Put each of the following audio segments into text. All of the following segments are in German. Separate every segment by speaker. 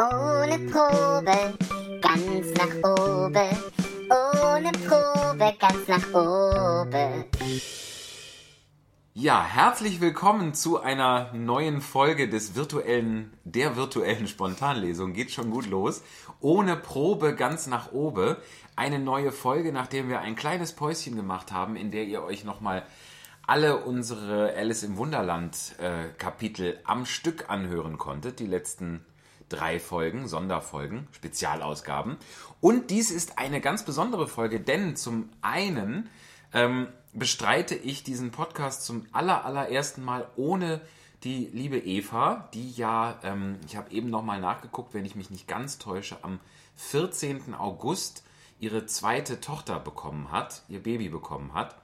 Speaker 1: Ohne Probe, ganz nach oben. Ohne Probe, ganz nach oben.
Speaker 2: Ja, herzlich willkommen zu einer neuen Folge des virtuellen, der virtuellen Spontanlesung. Geht schon gut los. Ohne Probe ganz nach oben. Eine neue Folge, nachdem wir ein kleines Päuschen gemacht haben, in der ihr euch nochmal alle unsere Alice im Wunderland äh, Kapitel am Stück anhören konntet. Die letzten drei Folgen, Sonderfolgen, Spezialausgaben. Und dies ist eine ganz besondere Folge, denn zum einen ähm, bestreite ich diesen Podcast zum aller, allerersten Mal ohne die liebe Eva, die ja, ähm, ich habe eben nochmal nachgeguckt, wenn ich mich nicht ganz täusche, am 14. August ihre zweite Tochter bekommen hat, ihr Baby bekommen hat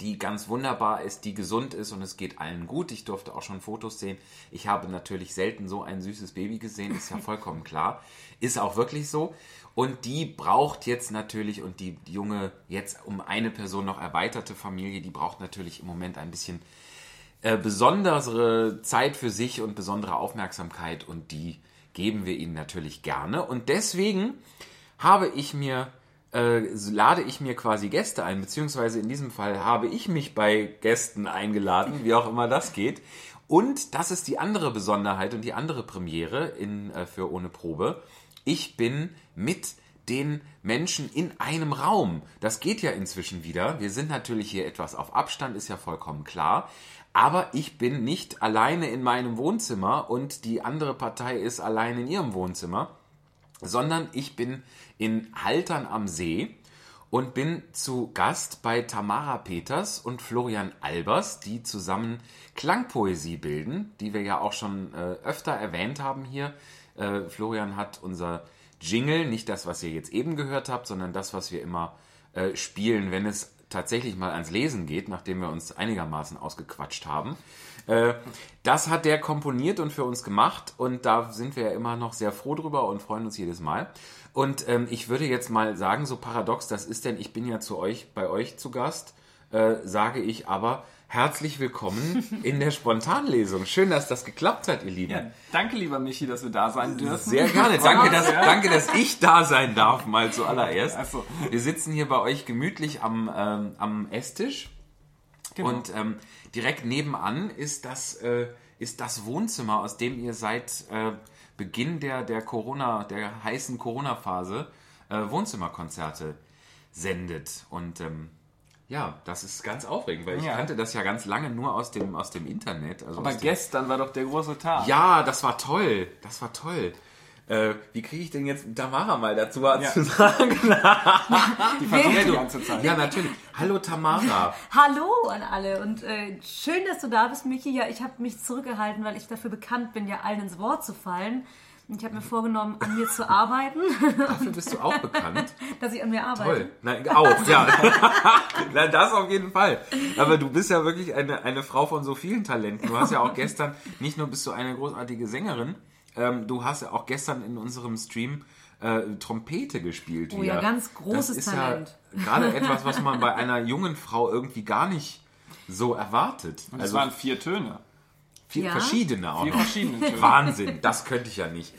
Speaker 2: die ganz wunderbar ist, die gesund ist und es geht allen gut. Ich durfte auch schon Fotos sehen. Ich habe natürlich selten so ein süßes Baby gesehen, ist ja vollkommen klar. Ist auch wirklich so. Und die braucht jetzt natürlich, und die junge, jetzt um eine Person noch erweiterte Familie, die braucht natürlich im Moment ein bisschen äh, besondere Zeit für sich und besondere Aufmerksamkeit und die geben wir ihnen natürlich gerne. Und deswegen habe ich mir äh, lade ich mir quasi Gäste ein, beziehungsweise in diesem Fall habe ich mich bei Gästen eingeladen, wie auch immer das geht. Und das ist die andere Besonderheit und die andere Premiere in, äh, für Ohne Probe. Ich bin mit den Menschen in einem Raum. Das geht ja inzwischen wieder. Wir sind natürlich hier etwas auf Abstand, ist ja vollkommen klar. Aber ich bin nicht alleine in meinem Wohnzimmer und die andere Partei ist alleine in ihrem Wohnzimmer, sondern ich bin in Haltern am See und bin zu Gast bei Tamara Peters und Florian Albers, die zusammen Klangpoesie bilden, die wir ja auch schon äh, öfter erwähnt haben hier. Äh, Florian hat unser Jingle, nicht das, was ihr jetzt eben gehört habt, sondern das, was wir immer äh, spielen, wenn es tatsächlich mal ans Lesen geht, nachdem wir uns einigermaßen ausgequatscht haben. Äh, das hat der komponiert und für uns gemacht und da sind wir ja immer noch sehr froh drüber und freuen uns jedes Mal. Und ähm, ich würde jetzt mal sagen, so paradox das ist, denn ich bin ja zu euch, bei euch zu Gast, äh, sage ich aber, herzlich willkommen in der Spontanlesung. Schön, dass das geklappt hat, ihr Lieben. Ja,
Speaker 3: danke, lieber Michi, dass wir da sein dürfen.
Speaker 2: Sehr gerne. Danke, dass, danke, dass ich da sein darf, mal zuallererst. So. Wir sitzen hier bei euch gemütlich am, ähm, am Esstisch. Genau. Und ähm, direkt nebenan ist das, äh, ist das Wohnzimmer, aus dem ihr seit äh, Beginn der, der Corona, der heißen Corona-Phase äh, Wohnzimmerkonzerte sendet. Und ähm, ja, das ist ganz aufregend, weil ich ja. kannte das ja ganz lange nur aus dem, aus dem Internet.
Speaker 3: Also Aber gestern war doch der große Tag.
Speaker 2: Ja, das war toll. Das war toll. Äh, wie kriege ich denn jetzt Tamara mal dazu ja. zu sagen? die versucht die ganze Zeit. Ja, natürlich. Hallo Tamara.
Speaker 4: Hallo an alle und äh, schön, dass du da bist, Michi. Ja, ich habe mich zurückgehalten, weil ich dafür bekannt bin, ja allen ins Wort zu fallen. Ich habe mir vorgenommen, an mir zu arbeiten.
Speaker 2: Dafür bist du auch bekannt.
Speaker 4: Dass ich an mir arbeite. Toll.
Speaker 2: Nein, auch, ja. Nein, das auf jeden Fall. Aber du bist ja wirklich eine, eine Frau von so vielen Talenten. Du hast ja auch gestern, nicht nur bist du eine großartige Sängerin, ähm, du hast ja auch gestern in unserem Stream äh, Trompete gespielt.
Speaker 4: Oh wieder. ja, ganz großes das ist Talent.
Speaker 2: Ja gerade etwas, was man bei einer jungen Frau irgendwie gar nicht so erwartet.
Speaker 3: Und es also, waren vier Töne.
Speaker 2: Vier ja? verschiedene auch
Speaker 3: Vier noch. verschiedene.
Speaker 2: Wahnsinn, das könnte ich ja nicht.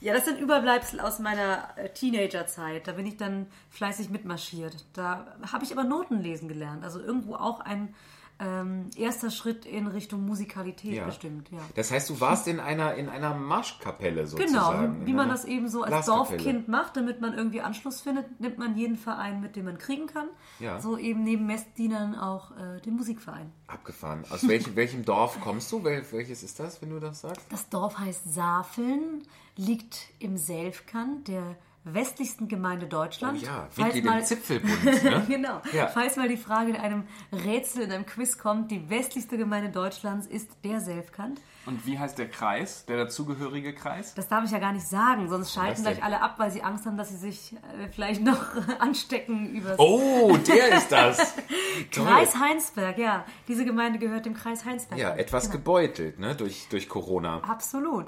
Speaker 4: Ja, das sind Überbleibsel aus meiner äh, Teenagerzeit. Da bin ich dann fleißig mitmarschiert. Da habe ich aber Noten lesen gelernt. Also irgendwo auch ein ähm, erster Schritt in Richtung Musikalität ja. bestimmt. Ja.
Speaker 2: Das heißt, du warst in einer, in einer Marschkapelle sozusagen.
Speaker 4: Genau, wie man das eben so als Dorfkind macht, damit man irgendwie Anschluss findet, nimmt man jeden Verein mit, dem man kriegen kann. Ja. So eben neben Messdienern auch äh, den Musikverein.
Speaker 2: Abgefahren. Aus welchem, welchem Dorf kommst du? Wel welches ist das, wenn du das sagst?
Speaker 4: Das Dorf heißt Safeln, liegt im Selfkant, der westlichsten Gemeinde Deutschlands.
Speaker 2: Oh ja, falls mal, Zipfelbund. Ne?
Speaker 4: genau. Ja. Falls mal die Frage in einem Rätsel, in einem Quiz kommt, die westlichste Gemeinde Deutschlands ist der Selfkant.
Speaker 3: Und wie heißt der Kreis, der dazugehörige Kreis?
Speaker 4: Das darf ich ja gar nicht sagen, sonst schalten gleich alle ab, weil sie Angst haben, dass sie sich äh, vielleicht noch anstecken über.
Speaker 2: Oh, der ist das.
Speaker 4: Kreis Heinsberg, ja. Diese Gemeinde gehört dem Kreis Heinsberg.
Speaker 2: Ja, etwas genau. gebeutelt, ne, durch, durch Corona.
Speaker 4: Absolut.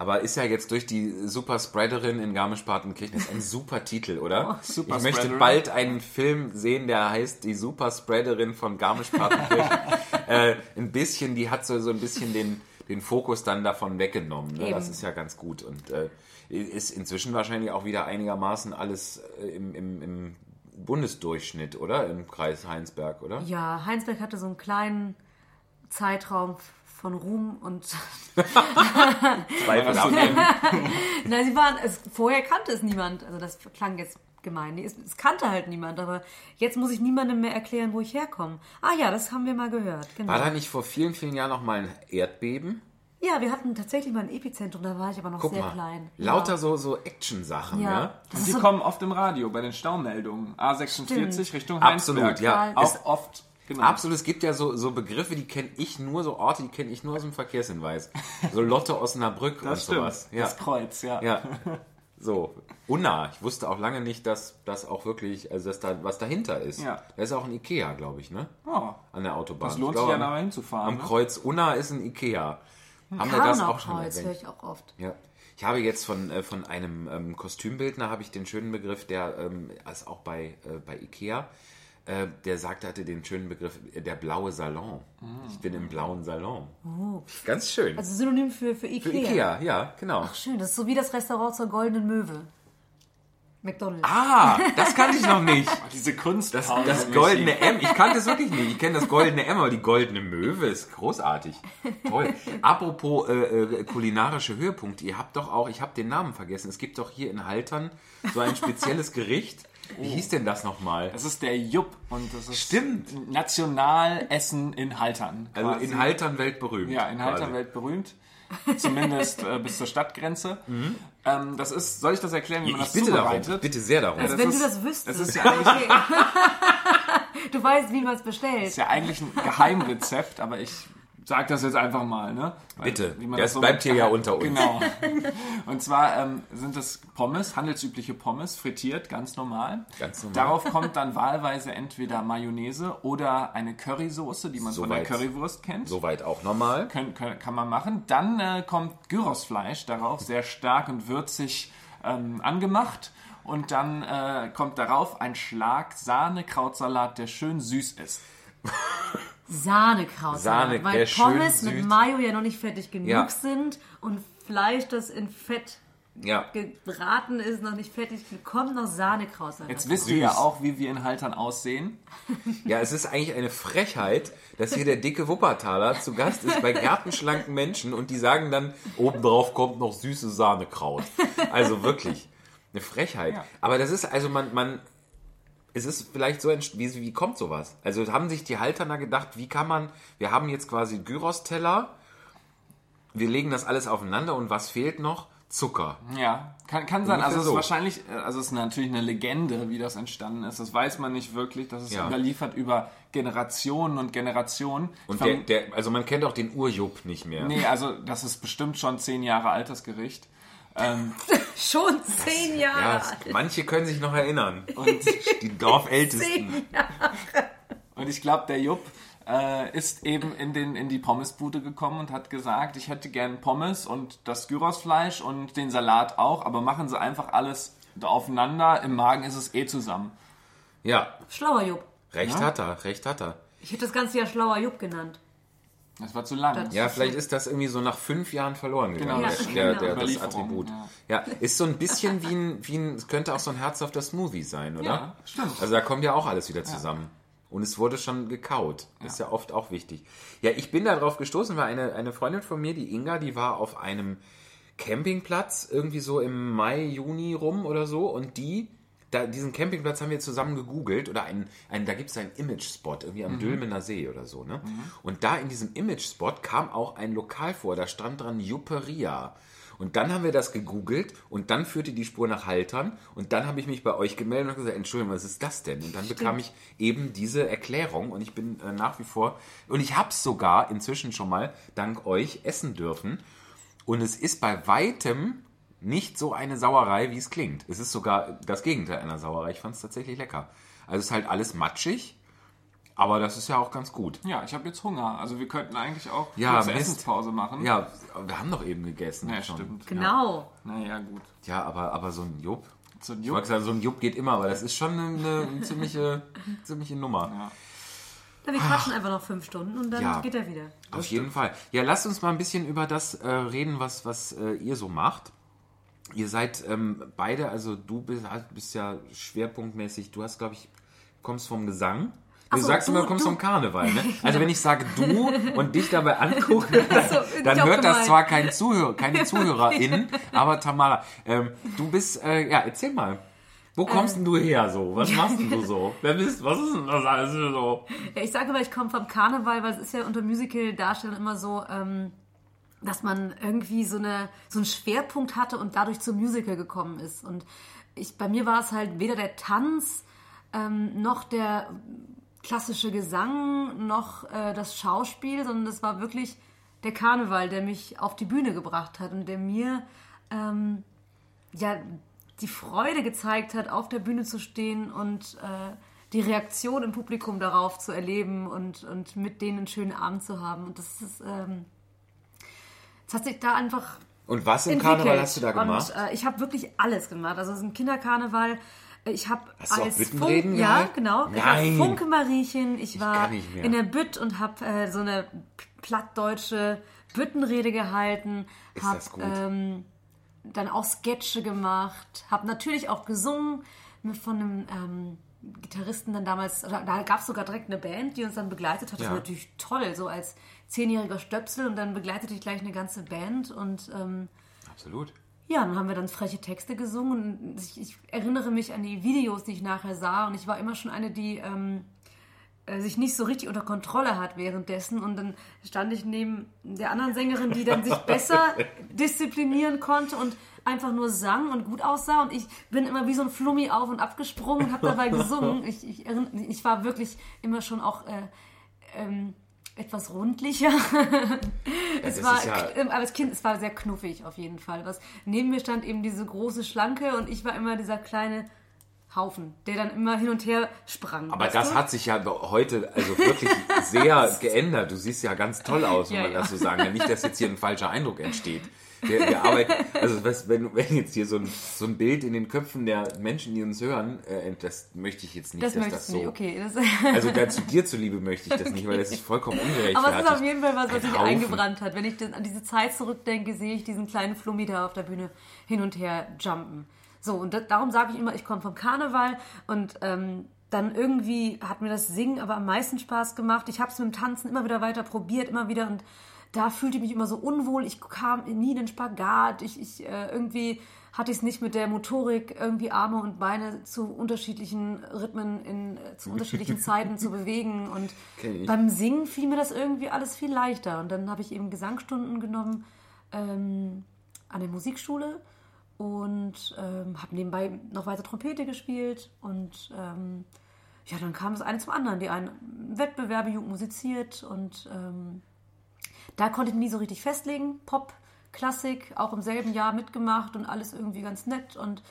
Speaker 2: Aber ist ja jetzt durch die Super Spreaderin in Garmisch-Partenkirchen ein super Titel, oder? Oh, super ich möchte bald einen Film sehen, der heißt Die Super Spreaderin von Garmisch-Partenkirchen. äh, ein bisschen, die hat so, so ein bisschen den, den Fokus dann davon weggenommen. Ne? Das ist ja ganz gut. Und äh, ist inzwischen wahrscheinlich auch wieder einigermaßen alles äh, im, im, im Bundesdurchschnitt, oder? Im Kreis Heinsberg, oder?
Speaker 4: Ja, Heinsberg hatte so einen kleinen Zeitraum von Ruhm und
Speaker 2: Zweifel
Speaker 3: Hast du
Speaker 2: ab.
Speaker 3: denn-
Speaker 4: Nein, sie waren, es, vorher kannte es niemand. Also das klang jetzt gemein. Es, es kannte halt niemand, aber jetzt muss ich niemandem mehr erklären, wo ich herkomme. Ah ja, das haben wir mal gehört. Genau.
Speaker 2: War da nicht vor vielen, vielen Jahren noch mal ein Erdbeben?
Speaker 4: Ja, wir hatten tatsächlich mal ein Epizentrum, da war ich aber noch
Speaker 2: Guck
Speaker 4: sehr
Speaker 2: mal,
Speaker 4: klein.
Speaker 2: lauter
Speaker 4: ja.
Speaker 2: so, so Action-Sachen, ja?
Speaker 4: Ja. Das
Speaker 3: Und
Speaker 4: ist
Speaker 3: die
Speaker 4: so,
Speaker 3: kommen oft im Radio bei den Staumeldungen. A46
Speaker 4: Stimmt.
Speaker 3: Richtung
Speaker 2: Absolut,
Speaker 3: Heinsberg.
Speaker 2: ja.
Speaker 3: Auch
Speaker 2: Es-
Speaker 3: oft genau.
Speaker 2: Absolut, es gibt ja so, so Begriffe, die kenne ich nur, so Orte, die kenne ich nur aus dem Verkehrshinweis. So Lotte Osnabrück und
Speaker 3: Das stimmt.
Speaker 2: sowas. Ja.
Speaker 3: Das Kreuz, ja.
Speaker 2: ja. So, Unna. Ich wusste auch lange nicht, dass das auch wirklich, also dass da was dahinter ist.
Speaker 3: Ja.
Speaker 2: Da ist auch ein Ikea, glaube ich, ne?
Speaker 3: Oh,
Speaker 2: An der Autobahn.
Speaker 3: das lohnt
Speaker 2: Ich
Speaker 3: sich ja
Speaker 2: am-
Speaker 3: nachher hinzufahren.
Speaker 2: Am
Speaker 3: ne?
Speaker 2: Kreuz Unna ist ein Ikea. Haben wir das auch schon
Speaker 4: Karnau-Kreuz höre ich auch oft.
Speaker 2: Ja. Ich habe jetzt von, äh, von einem ähm, Kostümbildner habe ich den schönen Begriff, der ähm, ist auch bei, äh, bei Ikea, äh, der sagte, hatte den schönen Begriff, äh, der blaue Salon. Ich bin im blauen Salon. Ganz schön.
Speaker 4: Also Synonym für, für Ikea.
Speaker 2: Für Ikea, ja, genau.
Speaker 4: Ach schön, das ist so wie das Restaurant zur Goldenen Möwe. McDonald's.
Speaker 2: Ah, das kannte ich noch nicht.
Speaker 3: Diese Kunst.
Speaker 2: Das, das goldene M, ich kannte es wirklich nicht. Ich kenne das goldene M, aber die goldene Möwe ist großartig. Toll. Apropos äh, äh, kulinarische Höhepunkte, ihr habt doch auch, ich habe den Namen vergessen, es gibt doch hier in Haltern so ein spezielles Gericht. Wie hieß denn das nochmal?
Speaker 3: Das ist der Jupp und das ist
Speaker 2: Stimmt.
Speaker 3: Nationalessen in Haltern.
Speaker 2: Also
Speaker 3: quasi.
Speaker 2: in Haltern weltberühmt.
Speaker 3: Ja, in Haltern
Speaker 2: quasi.
Speaker 3: weltberühmt. Zumindest äh, bis zur Stadtgrenze. Ähm, das ist, soll ich das erklären, wie man
Speaker 2: Ich
Speaker 3: das
Speaker 2: bitte darum,
Speaker 3: zubereitet?
Speaker 2: bitte sehr darum.
Speaker 4: Als
Speaker 3: das
Speaker 4: wenn
Speaker 3: ist-
Speaker 4: du das wüsstest.
Speaker 3: das ist ja eigentlich-
Speaker 4: du weißt, wie man es bestellt.
Speaker 3: ist ja eigentlich ein Geheimrezept, aber ich sag das jetzt einfach mal, ne? Weil,
Speaker 2: Bitte. Das bleibt hier ja unter uns.
Speaker 3: Genau. Und zwar ähm, sind das Pommes, handelsübliche Pommes, frittiert, ganz normal.
Speaker 2: Ganz normal.
Speaker 3: Darauf kommt dann wahlweise entweder Mayonnaise oder eine Currysoße, die man von der. Currywurst kennt.
Speaker 2: Soweit auch normal.
Speaker 3: Können, können, kann man machen. Dann äh, kommt Gyrosfleisch darauf, sehr stark und würzig ähm, angemacht. Und dann äh, kommt darauf ein Schlag Sahne-Krautsalat, der schön süß ist.
Speaker 4: Sahnekraut.
Speaker 2: Sahne,
Speaker 4: weil Pommes mit
Speaker 2: süß.
Speaker 4: Mayo ja noch nicht fertig genug
Speaker 2: Ja.
Speaker 4: sind und Fleisch, das in Fett
Speaker 2: Ja.
Speaker 4: gebraten ist, noch nicht fertig, kommt noch Sahnekraut.
Speaker 3: Jetzt wisst ihr ja auch, wie wir in Haltern aussehen.
Speaker 2: Ja, es ist eigentlich eine Frechheit, dass hier der dicke Wuppertaler zu Gast ist bei gartenschlanken Menschen und die sagen dann, obendrauf kommt noch süße Sahnekraut. Also wirklich, eine Frechheit.
Speaker 3: Ja.
Speaker 2: Aber das ist, also man, man, es ist vielleicht so, wie, wie kommt sowas? Also haben sich die Halterner gedacht, wie kann man, wir haben jetzt quasi Gyros-Teller, wir legen das alles aufeinander und was fehlt noch? Zucker.
Speaker 3: Ja, kann, kann sein. Also es
Speaker 2: so.
Speaker 3: ist wahrscheinlich, äh, also es ist natürlich eine Legende, wie das entstanden ist. Das weiß man nicht wirklich. Das ist
Speaker 2: Ja.
Speaker 3: überliefert über Generationen und Generationen.
Speaker 2: Und der, der, also man kennt auch den Urjupp nicht mehr.
Speaker 3: Nee, also das ist bestimmt schon zehn Jahre altes Gericht. Ähm,
Speaker 4: Schon zehn Jahre
Speaker 2: Ja,
Speaker 4: alt.
Speaker 2: manche können sich noch erinnern.
Speaker 3: und,
Speaker 2: Die Dorfältesten.
Speaker 4: Zehn Jahre.
Speaker 3: und ich glaube, der Jupp äh, ist eben in, den, in die Pommesbude gekommen und hat gesagt, ich hätte gern Pommes und das Gyrosfleisch und den Salat auch, aber machen Sie einfach alles aufeinander. Im Magen ist es eh zusammen.
Speaker 2: Ja,
Speaker 4: Schlauer Jupp.
Speaker 2: recht
Speaker 3: Ja?
Speaker 2: hat er, recht hat er.
Speaker 4: Ich hätte das Ganze ja Schlauer Jupp genannt.
Speaker 3: Das war zu lang.
Speaker 4: Das-
Speaker 2: Ja, vielleicht ist das irgendwie so nach fünf Jahren verloren gegangen,
Speaker 3: Genau.
Speaker 2: der, der, der, das Attribut.
Speaker 3: ja.
Speaker 2: Ja. ist so ein bisschen wie ein, wie ein, es könnte auch so ein herzhafter Smoothie sein, oder?
Speaker 3: Ja, stimmt.
Speaker 2: Also da kommt ja auch alles wieder zusammen. Und es wurde schon gekaut. Ist ja oft auch wichtig. Ja, ich bin da drauf gestoßen, weil eine, eine Freundin von mir, die Inga, die war auf einem Campingplatz irgendwie so im Mai, Juni rum oder so und die, da, diesen Campingplatz haben wir zusammen gegoogelt oder einen, einen, da gibt es einen Image-Spot irgendwie am Dülmener See oder so, ne? Und da in diesem Image-Spot kam auch ein Lokal vor, da stand dran Juperia. Und dann haben wir das gegoogelt und dann führte die Spur nach Haltern und dann habe ich mich bei euch gemeldet und gesagt, Entschuldigung, was ist das denn? Und dann bekam ich eben diese Erklärung und ich bin äh, nach wie vor, und ich habe es sogar inzwischen schon mal dank euch essen dürfen. Und es ist bei weitem nicht so eine Sauerei, wie es klingt. Es ist sogar das Gegenteil einer Sauerei. Ich fand es tatsächlich lecker. Also es ist halt alles matschig, aber das ist ja auch ganz gut.
Speaker 3: Ja, ich habe jetzt Hunger. Also wir könnten eigentlich auch
Speaker 2: Ja, Mist.
Speaker 3: Essenspause machen.
Speaker 2: Ja, wir haben doch eben gegessen.
Speaker 3: Ja,
Speaker 2: schon.
Speaker 3: stimmt.
Speaker 4: Genau.
Speaker 3: Naja, gut.
Speaker 2: Ja, aber, aber so ein Jupp.
Speaker 3: So ein
Speaker 2: Ich
Speaker 3: Jupp.
Speaker 2: wollte sagen, so ein Jupp geht immer, aber das ist schon eine, eine ziemliche, ziemliche Nummer.
Speaker 3: Ja.
Speaker 4: Ja, wir quatschen einfach noch fünf Stunden und dann
Speaker 2: Ja.
Speaker 4: geht er wieder.
Speaker 2: Auf jeden Fall. Ja, lasst uns mal ein bisschen über das äh, reden, was, was äh, ihr so macht. Ihr seid ähm, beide, also du bist, bist ja schwerpunktmäßig, du hast, glaube ich, kommst vom Gesang. Du
Speaker 4: so,
Speaker 2: sagst
Speaker 4: du-
Speaker 2: immer, du kommst
Speaker 4: du-
Speaker 2: vom Karneval, ne? Also wenn ich sage du und dich dabei angucke, dann
Speaker 4: ich auch
Speaker 2: hört das
Speaker 4: gemeint.
Speaker 2: zwar kein Zuhörer, keine ZuhörerInnen, aber Tamara, ähm, du bist, äh, ja, erzähl mal. Wo kommst denn du her so? Was machst denn du so? Wer bist Was ist denn das alles so?
Speaker 4: Ja, ich sage immer, ich komme vom Karneval, weil es ist ja unter Musical-Darstellern immer so, ähm, dass man irgendwie so, eine, so einen Schwerpunkt hatte und dadurch zum Musical gekommen ist. Und ich, bei mir war es halt weder der Tanz ähm, noch der klassische Gesang noch äh, das Schauspiel, sondern es war wirklich der Karneval, der mich auf die Bühne gebracht hat und der mir ähm, ja die Freude gezeigt hat, auf der Bühne zu stehen und äh, die Reaktion im Publikum darauf zu erleben und, und mit denen einen schönen Abend zu haben. Und das ist, ähm, das hat sich da einfach
Speaker 2: Und was im
Speaker 4: entwickelt.
Speaker 2: Karneval hast du da gemacht?
Speaker 4: Und äh, ich habe wirklich alles gemacht. Also es ist ein Kinderkarneval. Ich habe als
Speaker 2: Büttenreden
Speaker 4: ja genau. Ich war
Speaker 2: Nein.
Speaker 4: Funke Mariechen. Ich war
Speaker 2: mehr.
Speaker 4: in der Bütt und habe äh, so eine plattdeutsche Büttenrede gehalten.
Speaker 2: Ist
Speaker 4: hab,
Speaker 2: das gut?
Speaker 4: Ähm, dann auch Sketche gemacht. Habe natürlich auch gesungen mit von einem ähm, Gitarristen dann damals. Oder, da gab es sogar direkt eine Band, die uns dann begleitet hat. Das
Speaker 2: Ja.
Speaker 4: war natürlich toll, so als zehnjähriger Stöpsel und dann begleitet dich gleich eine ganze Band und ähm,
Speaker 2: Absolut.
Speaker 4: ja, dann haben wir dann freche Texte gesungen und ich, ich erinnere mich an die Videos, die ich nachher sah und ich war immer schon eine, die ähm, äh, sich nicht so richtig unter Kontrolle hat währenddessen und dann stand ich neben der anderen Sängerin, die dann sich besser disziplinieren konnte und einfach nur sang und gut aussah und ich bin immer wie so ein Flummi auf und abgesprungen und habe dabei gesungen. Ich, ich, ich war wirklich immer schon auch äh, ähm, etwas rundlicher. Es war,
Speaker 2: ist ja,
Speaker 4: aber als Kind, es war sehr knuffig auf jeden Fall. Was, neben mir stand eben diese große Schlanke und ich war immer dieser kleine Haufen, der dann immer hin und her sprang.
Speaker 2: aber das
Speaker 4: du?
Speaker 2: hat sich ja heute also wirklich sehr geändert. Du siehst ja ganz toll aus, wenn
Speaker 4: Ja,
Speaker 2: man
Speaker 4: ja.
Speaker 2: das so sagen kann. Nicht, dass jetzt hier ein falscher Eindruck entsteht. Wir, wir arbeiten, also was, wenn, wenn jetzt hier so ein, so ein Bild in den Köpfen der Menschen, die uns hören, äh, das möchte ich jetzt nicht,
Speaker 4: Das
Speaker 2: dass das so.
Speaker 4: nicht, okay. Das,
Speaker 2: Also dazu dir zuliebe möchte ich das nicht, weil das ist vollkommen ungerechtfertigt.
Speaker 4: aber es ist auf jeden Fall was, was sich eingebrannt hat. Wenn ich dann an diese Zeit zurückdenke, sehe ich diesen kleinen Flummi da auf der Bühne hin und her jumpen. So, und da, darum sage ich immer, ich komme vom Karneval und ähm, dann irgendwie hat mir das Singen aber am meisten Spaß gemacht. Ich habe es mit dem Tanzen immer wieder weiter probiert, immer wieder und da fühlte ich mich immer so unwohl. Ich kam nie in den Spagat. Ich, ich äh, irgendwie hatte ich es nicht mit der Motorik, irgendwie Arme und Beine zu unterschiedlichen Rhythmen in äh, zu unterschiedlichen Zeiten zu bewegen. Und beim Singen fiel mir das irgendwie alles viel leichter. Und dann habe ich eben Gesangsstunden genommen ähm, an der Musikschule und ähm, habe nebenbei noch weiter Trompete gespielt und ähm, ja, dann kam das eine zum anderen. Die einen Wettbewerbe, Jugend musiziert und ähm, da konnte ich nie so richtig festlegen. Pop, Klassik, auch im selben Jahr mitgemacht und alles irgendwie ganz nett. Und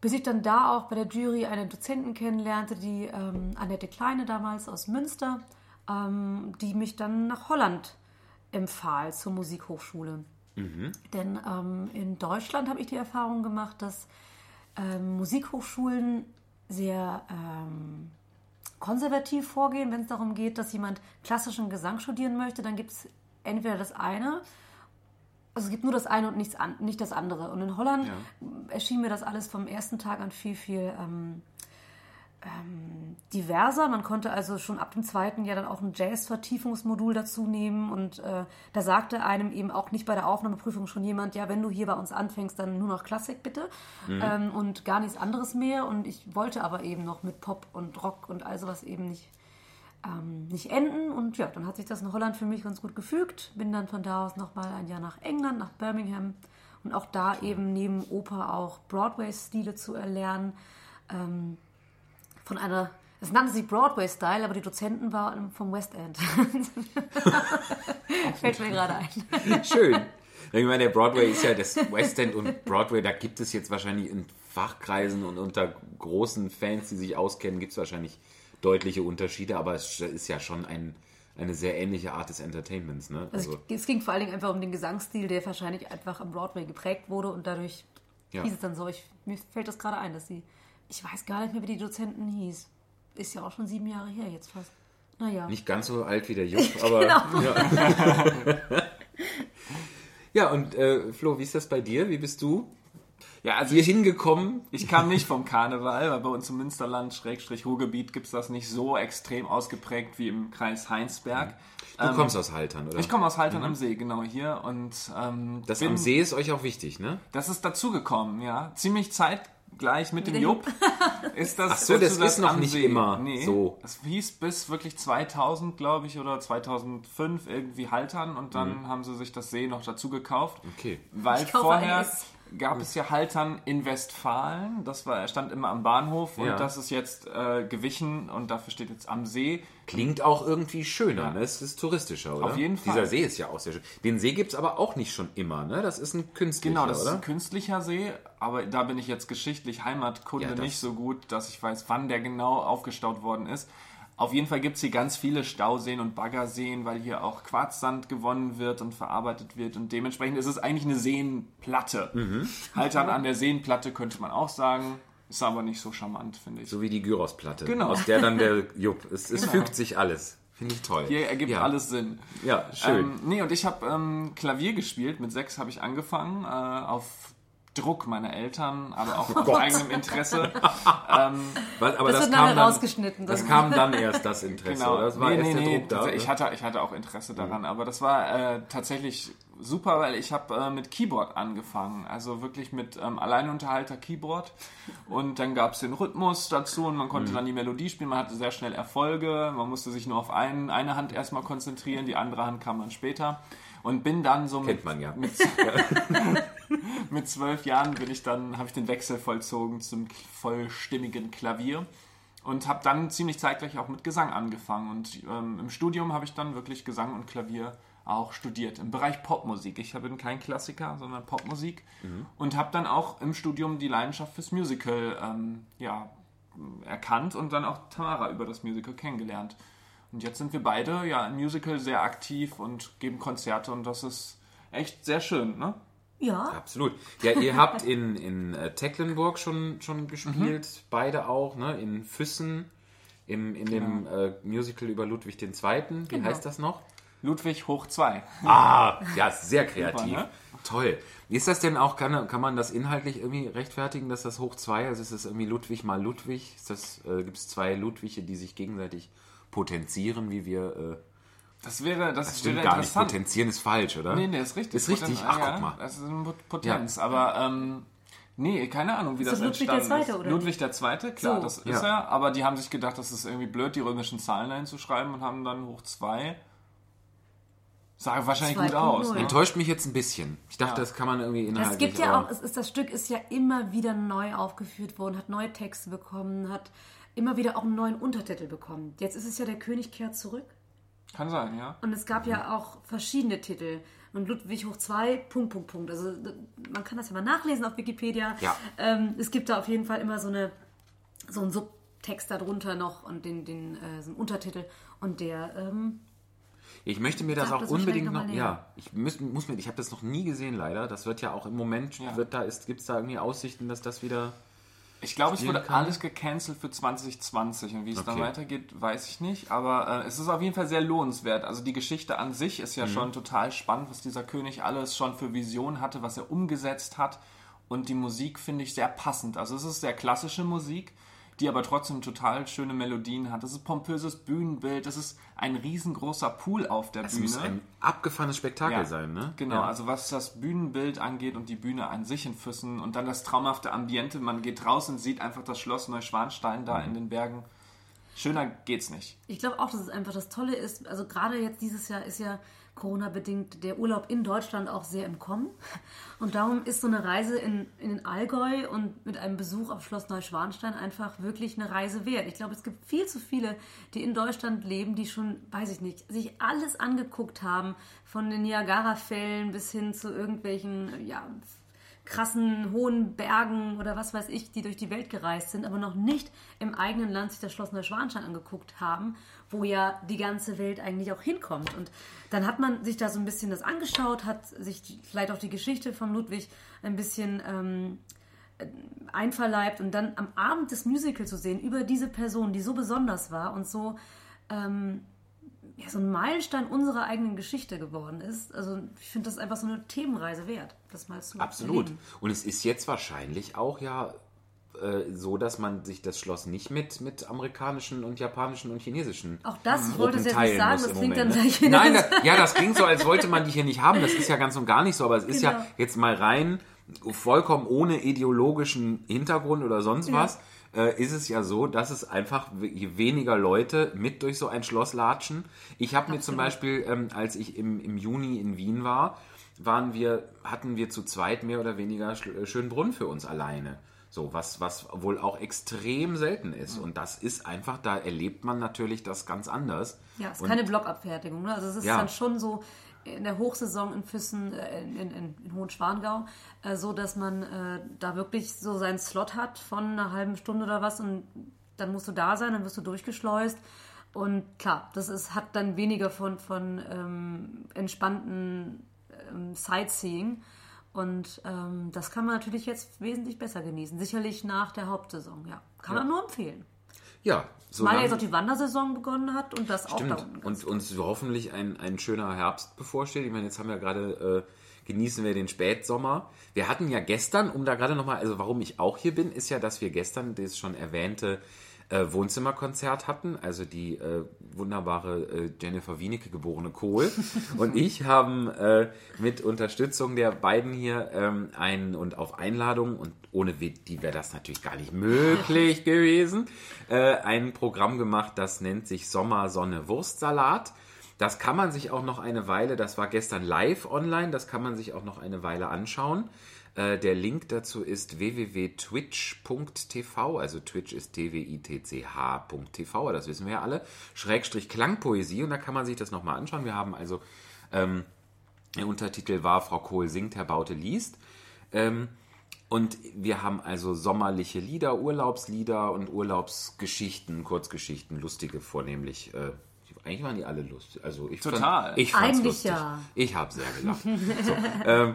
Speaker 4: bis ich dann da auch bei der Jury eine Dozentin kennenlernte, die ähm, Annette Kleine damals aus Münster, ähm, die mich dann nach Holland empfahl zur Musikhochschule. Denn ähm, in Deutschland habe ich die Erfahrung gemacht, dass ähm, Musikhochschulen sehr ähm, konservativ vorgehen, wenn es darum geht, dass jemand klassischen Gesang studieren möchte, dann gibt es entweder das eine, also es gibt nur das eine und nichts an, nicht das andere. Und in Holland erschien mir das alles vom ersten Tag an viel, viel ähm, ähm, diverser. Man konnte also schon ab dem zweiten Jahr dann auch ein Jazz-Vertiefungsmodul dazu nehmen. Und äh, da sagte einem eben auch nicht bei der Aufnahmeprüfung schon jemand, ja, wenn du hier bei uns anfängst, dann nur noch Klassik bitte ähm, und gar nichts anderes mehr. Und ich wollte aber eben noch mit Pop und Rock und all sowas eben nicht ähm, nicht enden. Und ja, dann hat sich das in Holland für mich ganz gut gefügt. Bin dann von da aus nochmal ein Jahr nach England, nach Birmingham. Und auch da eben neben Oper auch Broadway-Stile zu erlernen. Ähm, von einer, es nannte sich Broadway-Style, aber die Dozenten waren vom West End. Fällt mir gerade ein.
Speaker 2: Schön. Ich meine, der Broadway ist ja das West End und Broadway, da gibt es jetzt wahrscheinlich in Fachkreisen und unter großen Fans, die sich auskennen, gibt es wahrscheinlich deutliche Unterschiede, aber es ist ja schon ein, eine sehr ähnliche Art des Entertainments. Ne?
Speaker 4: Also, es ging vor allen Dingen einfach um den Gesangsstil, der wahrscheinlich einfach am Broadway geprägt wurde und dadurch
Speaker 2: Ja.
Speaker 4: hieß es dann so. Ich, mir fällt das gerade ein, dass sie, ich weiß gar nicht mehr, wie die Dozenten hieß. Ist ja auch schon sieben Jahre her jetzt fast. Naja.
Speaker 2: Nicht ganz so alt wie der Jupp, aber.
Speaker 4: Genau.
Speaker 2: Ja, ja und äh, Flo, wie ist das bei dir? Wie bist du
Speaker 3: Ja, also
Speaker 2: hier hingekommen?
Speaker 3: ich kam nicht vom Karneval, weil bei uns im Münsterland, Schrägstrich Ruhrgebiet, gibt es das nicht so extrem ausgeprägt wie im Kreis Heinsberg.
Speaker 2: Du kommst aus Haltern, oder?
Speaker 3: Ich komme aus Haltern am See, genau hier. Und ähm,
Speaker 2: das
Speaker 3: bin-
Speaker 2: am See ist euch auch wichtig, ne?
Speaker 3: Das ist dazugekommen, ja. Ziemlich zeitgleich mit dem Jupp ist das.
Speaker 2: Ach so, das ist noch
Speaker 3: am
Speaker 2: nicht
Speaker 3: See.
Speaker 2: immer
Speaker 3: nee,
Speaker 2: so.
Speaker 3: Das hieß bis wirklich 2000, glaube ich, oder 2005 irgendwie Haltern und dann haben sie sich das See noch dazu gekauft.
Speaker 2: Okay.
Speaker 3: Weil
Speaker 4: Ich kaufe
Speaker 3: vorher
Speaker 4: alles.
Speaker 3: Gab es ja Haltern in Westfalen, das war, stand immer am Bahnhof und
Speaker 2: Ja.
Speaker 3: das ist jetzt äh, gewichen und dafür steht jetzt am See.
Speaker 2: Klingt auch irgendwie schöner,
Speaker 3: Ja.
Speaker 2: ne? Es ist touristischer, oder?
Speaker 3: Auf jeden Fall.
Speaker 2: Dieser See ist ja auch sehr schön. Den See gibt es aber auch nicht schon immer, ne? Das ist ein künstlicher,
Speaker 3: Genau, das ist
Speaker 2: oder?
Speaker 3: ein künstlicher See, aber da bin ich jetzt geschichtlich Heimatkunde
Speaker 2: Ja,
Speaker 3: nicht so gut, dass ich weiß, wann der genau aufgestaut worden ist. Auf jeden Fall gibt es hier ganz viele Stauseen und Baggerseen, weil hier auch Quarzsand gewonnen wird und verarbeitet wird und dementsprechend ist es eigentlich eine Seenplatte.
Speaker 2: Mhm.
Speaker 3: Haltern an der Seenplatte könnte man auch sagen, ist aber nicht so charmant, finde ich.
Speaker 2: so wie die Gyrosplatte.
Speaker 3: Genau.
Speaker 2: Aus der dann der Jupp. Es, es fügt sich alles. Finde ich toll.
Speaker 3: Hier ergibt
Speaker 2: ja.
Speaker 3: alles Sinn.
Speaker 2: Ja, schön.
Speaker 3: Ähm, nee, und ich habe ähm, Klavier gespielt. Mit sechs habe ich angefangen. Äh, auf Druck meiner Eltern, aber auch aus
Speaker 2: Gott.
Speaker 3: eigenem Interesse.
Speaker 2: Was, aber
Speaker 4: Das
Speaker 2: das,
Speaker 4: wird
Speaker 2: kam
Speaker 4: nachher
Speaker 2: dann,
Speaker 4: rausgeschnitten.
Speaker 2: Das kam dann erst das Interesse,
Speaker 3: Genau.
Speaker 2: oder? Das war
Speaker 3: nee,
Speaker 2: erst
Speaker 3: nee,
Speaker 2: der
Speaker 3: nee,
Speaker 2: Druck da.
Speaker 3: Ich hatte, ich hatte auch Interesse daran, aber das war äh, tatsächlich super, weil ich habe äh, mit Keyboard angefangen. Also wirklich mit ähm, Alleinunterhalter Keyboard. Und dann gab es den Rhythmus dazu und man konnte
Speaker 2: Mhm.
Speaker 3: dann die Melodie spielen. Man hatte sehr schnell Erfolge. Man musste sich nur auf ein, eine Hand erstmal konzentrieren, die andere Hand kam dann später. Und bin dann so
Speaker 2: Kennt man ja.
Speaker 3: mit, mit zwölf Jahren bin ich dann, habe ich den Wechsel vollzogen zum vollstimmigen Klavier und habe dann ziemlich zeitgleich auch mit Gesang angefangen. Und ähm, im Studium habe ich dann wirklich Gesang und Klavier auch studiert im Bereich Popmusik. Ich bin kein Klassiker, sondern Popmusik und habe dann auch im Studium die Leidenschaft fürs Musical ähm, ja, erkannt und dann auch Tamara über das Musical kennengelernt. Und jetzt sind wir beide ja im Musical sehr aktiv und geben Konzerte und das ist echt sehr schön, ne?
Speaker 4: Ja,
Speaker 2: Absolut. Ja, ihr habt in, in äh, Tecklenburg schon, schon gespielt,
Speaker 3: Mhm.
Speaker 2: beide auch, ne? In Füssen, im, in dem äh, Musical über Ludwig II. Wie
Speaker 4: Genau.
Speaker 2: heißt das noch?
Speaker 3: Ludwig hoch 2.
Speaker 2: Ah, ja, sehr kreativ.
Speaker 3: Super, ne?
Speaker 2: Toll. Ist das denn auch, kann, kann man das inhaltlich irgendwie rechtfertigen, dass das hoch 2, also ist das irgendwie Ludwig mal Ludwig? Ist das, äh, gibt es zwei Ludwige, die sich gegenseitig potenzieren, wie wir, äh,
Speaker 3: Das wäre, das,
Speaker 2: das stimmt
Speaker 3: wäre
Speaker 2: gar nicht, potenzieren ist falsch, oder?
Speaker 3: Nee, nee, ist richtig.
Speaker 2: Ist richtig,
Speaker 3: Poten-
Speaker 2: ach,
Speaker 3: ja,
Speaker 2: guck mal.
Speaker 3: Das ist eine Potenz, aber ähm, nee, keine Ahnung, wie
Speaker 4: Ist
Speaker 3: das
Speaker 4: das Ludwig
Speaker 3: entstanden
Speaker 4: der Zweite,
Speaker 3: ist.
Speaker 4: oder?
Speaker 3: Ludwig der Zweite, klar,
Speaker 4: So.
Speaker 3: das ist
Speaker 2: Ja.
Speaker 3: er, aber die haben sich gedacht, das ist irgendwie blöd, die römischen Zahlen dahin zu schreiben und haben dann hoch 2. Sah wahrscheinlich gut
Speaker 4: 2.0.
Speaker 3: aus. Ne?
Speaker 2: Enttäuscht mich jetzt ein bisschen. Ich dachte,
Speaker 3: Ja.
Speaker 2: das kann man irgendwie inhaltlich...
Speaker 4: Es gibt ja auch, es ist, das Stück ist ja immer wieder neu aufgeführt worden, hat neue Texte bekommen, hat immer wieder auch einen neuen Untertitel bekommen. Jetzt ist es ja Der König kehrt zurück
Speaker 3: Kann sein, ja.
Speaker 4: und es gab ja auch verschiedene Titel. Und Ludwig hoch 2, Punkt, Punkt, Punkt. Also man kann das ja mal nachlesen auf Wikipedia.
Speaker 2: Ja.
Speaker 4: Ähm, es gibt da auf jeden Fall immer so, eine, so einen Subtext darunter noch und den, den äh, so einen Untertitel. Und der, ähm,
Speaker 2: Ich möchte mir das auch
Speaker 4: das
Speaker 2: unbedingt noch,
Speaker 4: noch
Speaker 2: ja, ich muss, muss mir, ich habe das noch nie gesehen leider. Das wird ja auch im Moment,
Speaker 3: Ja.
Speaker 2: wird da ist, gibt es da irgendwie Aussichten, dass das wieder.
Speaker 3: Ich glaube, es wurde
Speaker 2: kann.
Speaker 3: alles gecancelt für 2020 und wie es dann
Speaker 2: Okay.
Speaker 3: weitergeht, weiß ich nicht. Aber äh, es ist auf jeden Fall sehr lohnenswert. Also die Geschichte an sich ist
Speaker 2: Mhm.
Speaker 3: ja schon total spannend, was dieser König alles schon für Visionen hatte, was er umgesetzt hat. Und die Musik finde ich sehr passend. Also es ist sehr klassische Musik, die aber trotzdem total schöne Melodien hat. Es ist pompöses Bühnenbild, es ist ein riesengroßer Pool auf der
Speaker 2: Es
Speaker 3: Bühne.
Speaker 2: muss ein abgefahrenes Spektakel
Speaker 3: Ja,
Speaker 2: sein, ne?
Speaker 3: Genau,
Speaker 2: Ja.
Speaker 3: also was das Bühnenbild angeht und die Bühne an sich in Füssen und dann das traumhafte Ambiente, man geht raus und sieht einfach das Schloss Neuschwanstein da
Speaker 2: Mhm.
Speaker 3: in den Bergen. Schöner geht's nicht.
Speaker 4: Ich glaube auch, dass es einfach das Tolle ist. Also gerade jetzt dieses Jahr ist ja Corona-bedingt der Urlaub in Deutschland auch sehr im Kommen. Und darum ist so eine Reise in, in den Allgäu und mit einem Besuch auf Schloss Neuschwanstein einfach wirklich eine Reise wert. Ich glaube, es gibt viel zu viele, die in Deutschland leben, die schon, weiß ich nicht, sich alles angeguckt haben, von den Niagara-Fällen bis hin zu irgendwelchen, ja, krassen hohen Bergen oder was weiß ich, die durch die Welt gereist sind, aber noch nicht im eigenen Land sich das Schloss Neuschwanstein angeguckt haben, wo ja die ganze Welt eigentlich auch hinkommt. Und dann hat man sich da so ein bisschen das angeschaut, hat sich vielleicht auch die Geschichte von Ludwig ein bisschen ähm, einverleibt und dann am Abend des Musicals zu sehen über diese Person, die so besonders war und so ähm, ja, so ein Meilenstein unserer eigenen Geschichte geworden ist. Also ich finde das einfach so eine Themenreise wert, das mal zu
Speaker 2: Absolut.
Speaker 4: erleben.
Speaker 2: Und es ist jetzt wahrscheinlich auch ja äh, so, dass man sich das Schloss nicht mit, mit amerikanischen und japanischen und chinesischen
Speaker 4: Auch das wollte ich jetzt nicht sagen, das klingt dann gleich
Speaker 2: ne?
Speaker 4: wieder
Speaker 2: Nein, das, ja, das klingt so, als wollte man die hier nicht haben. Das ist ja ganz und gar nicht so, aber es ist ja
Speaker 4: Genau.
Speaker 2: jetzt mal rein vollkommen ohne ideologischen Hintergrund oder sonst was. Äh, ist es ja so, dass es einfach je weniger Leute mit durch so ein Schloss latschen. Ich habe mir zum Beispiel, ähm, als ich im, im Juni in Wien war, waren wir, hatten wir zu zweit mehr oder weniger äh, Schönbrunn für uns alleine. So, was, was wohl auch extrem selten ist. Und das ist einfach, da erlebt man natürlich das ganz anders.
Speaker 4: Ja, es ist
Speaker 2: Und-
Speaker 4: keine Blockabfertigung. Ne? Also es ist
Speaker 2: Ja.
Speaker 4: dann schon so in der Hochsaison in Füssen, äh, in, in, in, Hohenschwangau, äh, so dass man äh, da wirklich so seinen Slot hat von einer halben Stunde oder was und dann musst du da sein, dann wirst du durchgeschleust. Und klar, das ist, hat dann weniger von, von ähm, entspannten ähm, Sightseeing. Und ähm, das kann man natürlich jetzt wesentlich besser genießen. Sicherlich nach der Hauptsaison, ja. Kann man nur empfehlen.
Speaker 2: Ja, so
Speaker 4: Weil jetzt auch die Wandersaison begonnen hat und das auch da
Speaker 2: Stimmt.
Speaker 4: unten
Speaker 2: Und uns hoffentlich ein, ein schöner Herbst bevorsteht. Ich meine, jetzt haben wir gerade, äh, genießen wir den Spätsommer. Wir hatten ja gestern, um da gerade nochmal, also warum ich auch hier bin, ist ja, dass wir gestern das schon erwähnte äh, Wohnzimmerkonzert hatten. Also die äh, wunderbare äh, Jennifer Wienecke, geborene Kohl, und ich haben äh, mit Unterstützung der beiden hier ähm, ein und auf Einladung und ohne die wäre das natürlich gar nicht möglich gewesen, äh, ein Programm gemacht, das nennt sich Sommer, Sonne, Wurstsalat. Das kann man sich auch noch eine Weile, das war gestern live online, das kann man sich auch noch eine Weile anschauen. Äh, der Link dazu ist www.twitch.tv, also Twitch ist t-w-i-t-c-h.tv, das wissen wir ja alle, Schrägstrich Klangpoesie und da kann man sich das nochmal anschauen. Wir haben also, ähm, der Untertitel war Frau Kohl singt, Herr Baute liest. Ähm, und wir haben also sommerliche Lieder, Urlaubslieder und Urlaubsgeschichten, Kurzgeschichten, lustige vornehmlich. Äh, eigentlich waren die alle lustig. Also ich
Speaker 3: Total.
Speaker 2: Fand, ich fand's
Speaker 4: Eigentlich
Speaker 2: lustig.
Speaker 4: ja.
Speaker 2: Ich habe sehr gelacht. so, ähm, äh,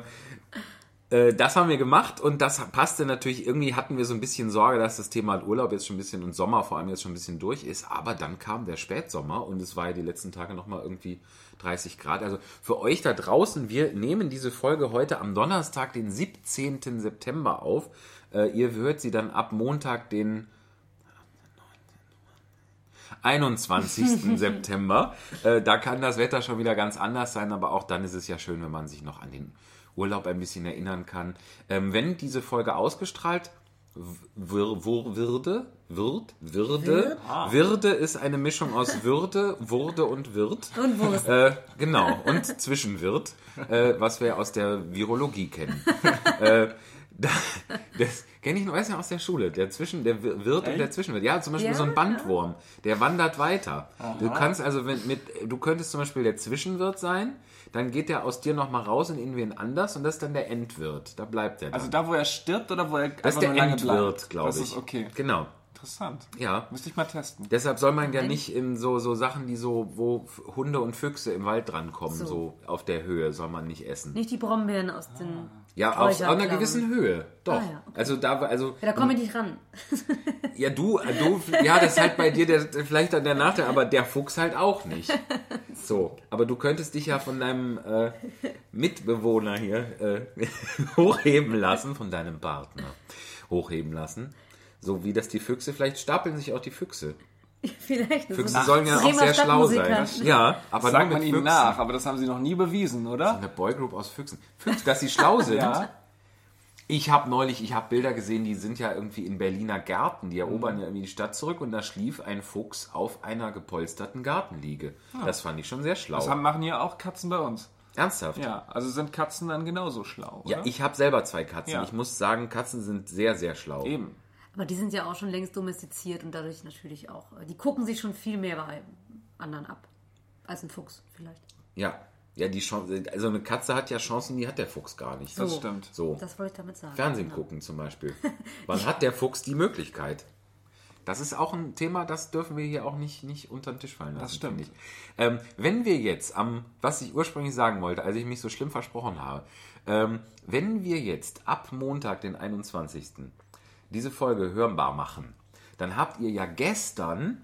Speaker 2: das haben wir gemacht und das passte natürlich, irgendwie hatten wir so ein bisschen Sorge, dass das Thema Urlaub jetzt schon ein bisschen und Sommer vor allem jetzt schon ein bisschen durch ist, aber dann kam der Spätsommer und es war ja die letzten Tage nochmal irgendwie 30 Grad. Also für euch da draußen, wir nehmen diese Folge heute am Donnerstag, den 17. September auf. Äh, ihr hört sie dann ab Montag, den 21. September. Äh, da kann das Wetter schon wieder ganz anders sein, aber auch dann ist es ja schön, wenn man sich noch an den Urlaub ein bisschen erinnern kann. Ähm, wenn diese Folge ausgestrahlt wir, wur, würde, wird, würde, Würde ist eine Mischung aus Würde, Wurde und Wirt.
Speaker 4: Und Wurst.
Speaker 2: Äh, genau, und Zwischenwirt, äh, was wir aus der Virologie kennen. äh, da, das kenne ich noch, weiß ja aus der Schule. Der Zwischen, der Wirt und der Zwischenwirt. Ja, zum Beispiel
Speaker 4: Ja,
Speaker 2: so ein Bandwurm, der wandert weiter. Du kannst also, wenn mit, du könntest zum Beispiel der Zwischenwirt sein, dann geht der aus dir nochmal raus in irgendwen anders und das ist dann der Endwirt. Da bleibt der dann.
Speaker 3: Also da, wo er stirbt oder wo er
Speaker 2: das ist der
Speaker 3: nur lange
Speaker 2: Endwirt, glaube
Speaker 3: Das
Speaker 2: ich.
Speaker 3: ist okay.
Speaker 2: Genau.
Speaker 3: Interessant.
Speaker 2: Ja.
Speaker 3: Müsste ich mal testen.
Speaker 2: Deshalb soll man ja nicht in so, so Sachen, die so, wo Hunde und Füchse im Wald drankommen, so.
Speaker 4: So.
Speaker 2: auf der Höhe, soll man nicht essen.
Speaker 4: Nicht die Brombeeren aus den.
Speaker 2: Ja, auf, auf einer gewissen Höhe. Doch.
Speaker 4: Ah, ja, okay.
Speaker 2: Also da, also
Speaker 4: Ja, da komme ich nicht ran.
Speaker 2: ja du, du, ja, das ist halt bei dir der, vielleicht dann der Nachteil, aber der Fuchs halt auch nicht. So, aber du könntest dich ja von deinem äh, Mitbewohner hier äh, hochheben lassen, von deinem Partner hochheben lassen. So wie das die Füchse, vielleicht stapeln sich auch die Füchse.
Speaker 4: Vielleicht.
Speaker 2: Füchse
Speaker 4: so
Speaker 2: sollen ja auch sehr schlau sein. Ja, aber
Speaker 3: Sagt man ihnen nach, aber das haben sie noch nie bewiesen, oder?
Speaker 2: Eine Boygroup aus Füchsen. Füchse, dass sie schlau sind.
Speaker 3: Ja.
Speaker 2: Ich habe neulich, ich habe Bilder gesehen, die sind ja irgendwie in Berliner Gärten, die erobern ja irgendwie die Stadt zurück und da schlief ein Fuchs auf einer gepolsterten Gartenliege. Das fand ich schon sehr schlau.
Speaker 3: Das haben, machen ja auch Katzen bei uns.
Speaker 2: Ernsthaft?
Speaker 3: Ja, also sind Katzen dann genauso schlau, oder?
Speaker 2: Ja, ich habe selber zwei Katzen.
Speaker 3: Ja.
Speaker 2: Ich muss sagen, Katzen sind sehr, sehr schlau.
Speaker 3: Eben.
Speaker 4: Aber die sind ja auch schon längst domestiziert und dadurch natürlich auch. äh, Die gucken sich schon viel mehr bei anderen ab. Als ein Fuchs vielleicht.
Speaker 2: Ja. Ja, die Chance, also eine Katze hat ja Chancen, die hat der Fuchs gar nicht.
Speaker 3: Das
Speaker 4: So.
Speaker 3: stimmt.
Speaker 2: So.
Speaker 4: Das wollte ich damit sagen.
Speaker 2: Fernsehen
Speaker 4: Genau.
Speaker 2: gucken zum Beispiel. Wann hat der Fuchs die Möglichkeit? Das ist auch ein Thema, das dürfen wir hier auch nicht, nicht unter den Tisch fallen lassen.
Speaker 3: Das stimmt.
Speaker 2: Ich. Ähm, wenn wir jetzt am, was ich ursprünglich sagen wollte, als ich mich so schlimm versprochen habe, ähm, wenn wir jetzt ab Montag, den 21. diese Folge hörbar machen, dann habt ihr ja gestern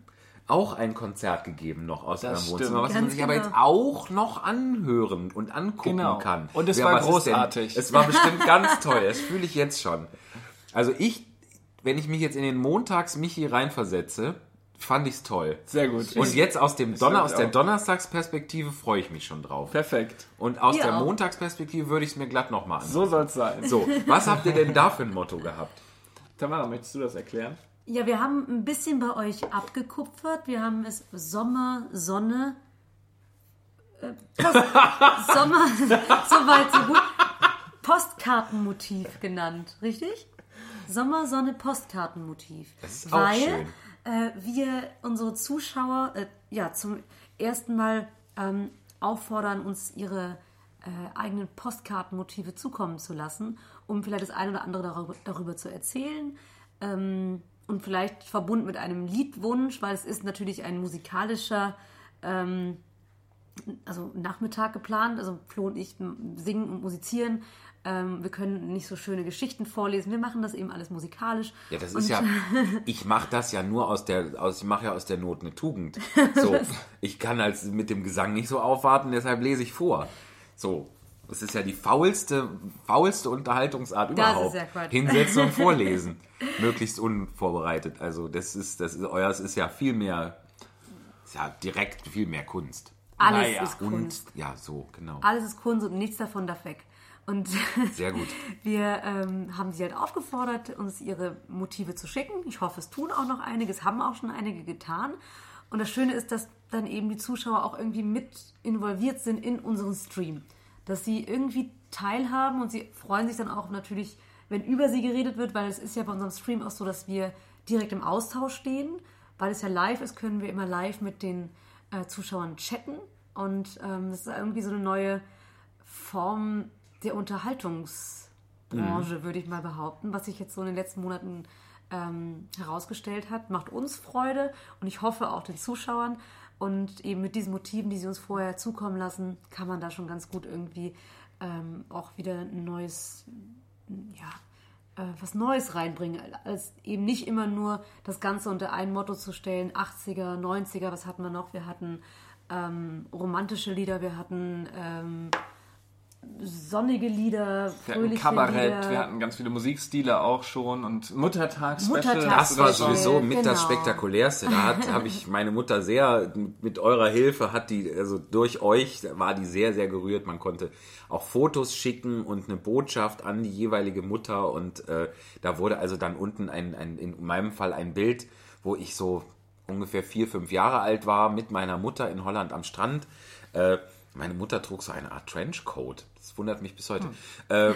Speaker 2: auch ein Konzert gegeben noch aus eurem. Wohnzimmer, was man
Speaker 4: Ganz
Speaker 2: sich aber
Speaker 4: genau.
Speaker 2: jetzt auch noch anhören und angucken
Speaker 3: Genau.
Speaker 2: kann.
Speaker 3: Und es war
Speaker 2: ist denn-
Speaker 3: großartig.
Speaker 2: Es war bestimmt ganz toll, das fühle ich jetzt schon. Also ich, wenn ich mich jetzt in den Montags-Michi reinversetze, fand ich's toll.
Speaker 3: Sehr gut.
Speaker 2: Und jetzt aus, dem Donner, aus
Speaker 3: ich
Speaker 2: der. Donnerstagsperspektive freue ich mich schon drauf.
Speaker 3: Perfekt.
Speaker 2: Und aus
Speaker 4: Wir
Speaker 2: der. Montagsperspektive würde ich es mir glatt nochmal an.
Speaker 3: So soll es sein.
Speaker 2: So, was habt ihr denn da für ein Motto gehabt?
Speaker 3: Tamara, möchtest du das erklären?
Speaker 4: Ja, wir haben ein bisschen bei euch abgekupfert. Wir haben es Sommer, Sonne. Äh, Post, Sommer, so weit, so gut. Postkartenmotiv genannt, richtig? Sommer, Sonne, Postkartenmotiv.
Speaker 2: Das ist auch
Speaker 4: weil
Speaker 2: schön.
Speaker 4: Äh, wir unsere Zuschauer äh, ja zum ersten Mal ähm, auffordern, uns ihre äh, eigenen Postkartenmotive zukommen zu lassen, um vielleicht das eine oder andere darüber, darüber zu erzählen. Ähm, und vielleicht verbunden mit einem Liedwunsch, weil es ist natürlich ein musikalischer ähm, also Nachmittag geplant. Also Flo und ich singen und musizieren. Ähm, wir können nicht so schöne Geschichten vorlesen. Wir machen das eben alles musikalisch.
Speaker 2: Ja, das
Speaker 4: Und-
Speaker 2: ist ja, ich mache das ja nur aus der, aus, ich mache ja aus der Not eine Tugend. So, ich kann als mit dem Gesang nicht so aufwarten, deshalb lese ich vor. So, das ist ja die faulste, faulste Unterhaltungsart
Speaker 4: Das
Speaker 2: überhaupt.
Speaker 4: ist ja Quatsch.
Speaker 2: Hinsetzen und vorlesen, möglichst unvorbereitet. Also das ist, das ist, euers ist ja viel mehr, ist ja direkt viel mehr Kunst.
Speaker 4: Alles
Speaker 3: Naja,
Speaker 4: ist
Speaker 2: Und
Speaker 4: Kunst.
Speaker 2: ja, so genau.
Speaker 4: Alles ist Kunst und nichts davon darf weg. Und
Speaker 2: Sehr gut.
Speaker 4: wir ähm, haben sie halt aufgefordert, uns ihre Motive zu schicken. Ich hoffe, es tun auch noch einige, es haben auch schon einige getan. Und das Schöne ist, dass dann eben die Zuschauer auch irgendwie mit involviert sind in unseren Stream. Dass sie irgendwie teilhaben und sie freuen sich dann auch natürlich, wenn über sie geredet wird, weil es ist ja bei unserem Stream auch so, dass wir direkt im Austausch stehen. Weil es ja live ist, können wir immer live mit den äh, Zuschauern chatten. Und ähm, das ist irgendwie so eine neue Form der Unterhaltungsbranche, würde ich mal behaupten, was sich jetzt so in den letzten Monaten ähm, herausgestellt hat. Macht uns Freude und ich hoffe auch den Zuschauern. Und eben mit diesen Motiven, die sie uns vorher zukommen lassen, kann man da schon ganz gut irgendwie ähm, auch wieder ein neues, ja, äh, was Neues reinbringen. Als eben nicht immer nur das Ganze unter ein Motto zu stellen, 80er, 90er, was hatten wir noch? Wir hatten ähm, romantische Lieder, wir hatten ähm, sonnige Lieder,
Speaker 3: Wir hatten
Speaker 4: fröhliche
Speaker 3: Kabarett,
Speaker 4: Lieder.
Speaker 3: wir hatten ganz viele Musikstile auch schon und Muttertags-Special.
Speaker 4: Muttertags-
Speaker 2: Das war
Speaker 4: Special,
Speaker 2: sowieso mit das
Speaker 4: genau.
Speaker 2: Spektakulärste. Da habe ich meine Mutter sehr, mit eurer Hilfe hat die, also durch euch war die sehr, sehr gerührt. Man konnte auch Fotos schicken und eine Botschaft an die jeweilige Mutter und äh, da wurde also dann unten ein, ein, in meinem Fall ein Bild, wo ich so ungefähr vier, fünf Jahre alt war mit meiner Mutter in Holland am Strand. Äh, meine Mutter trug so eine Art Trenchcoat. Das wundert mich bis heute. Äh,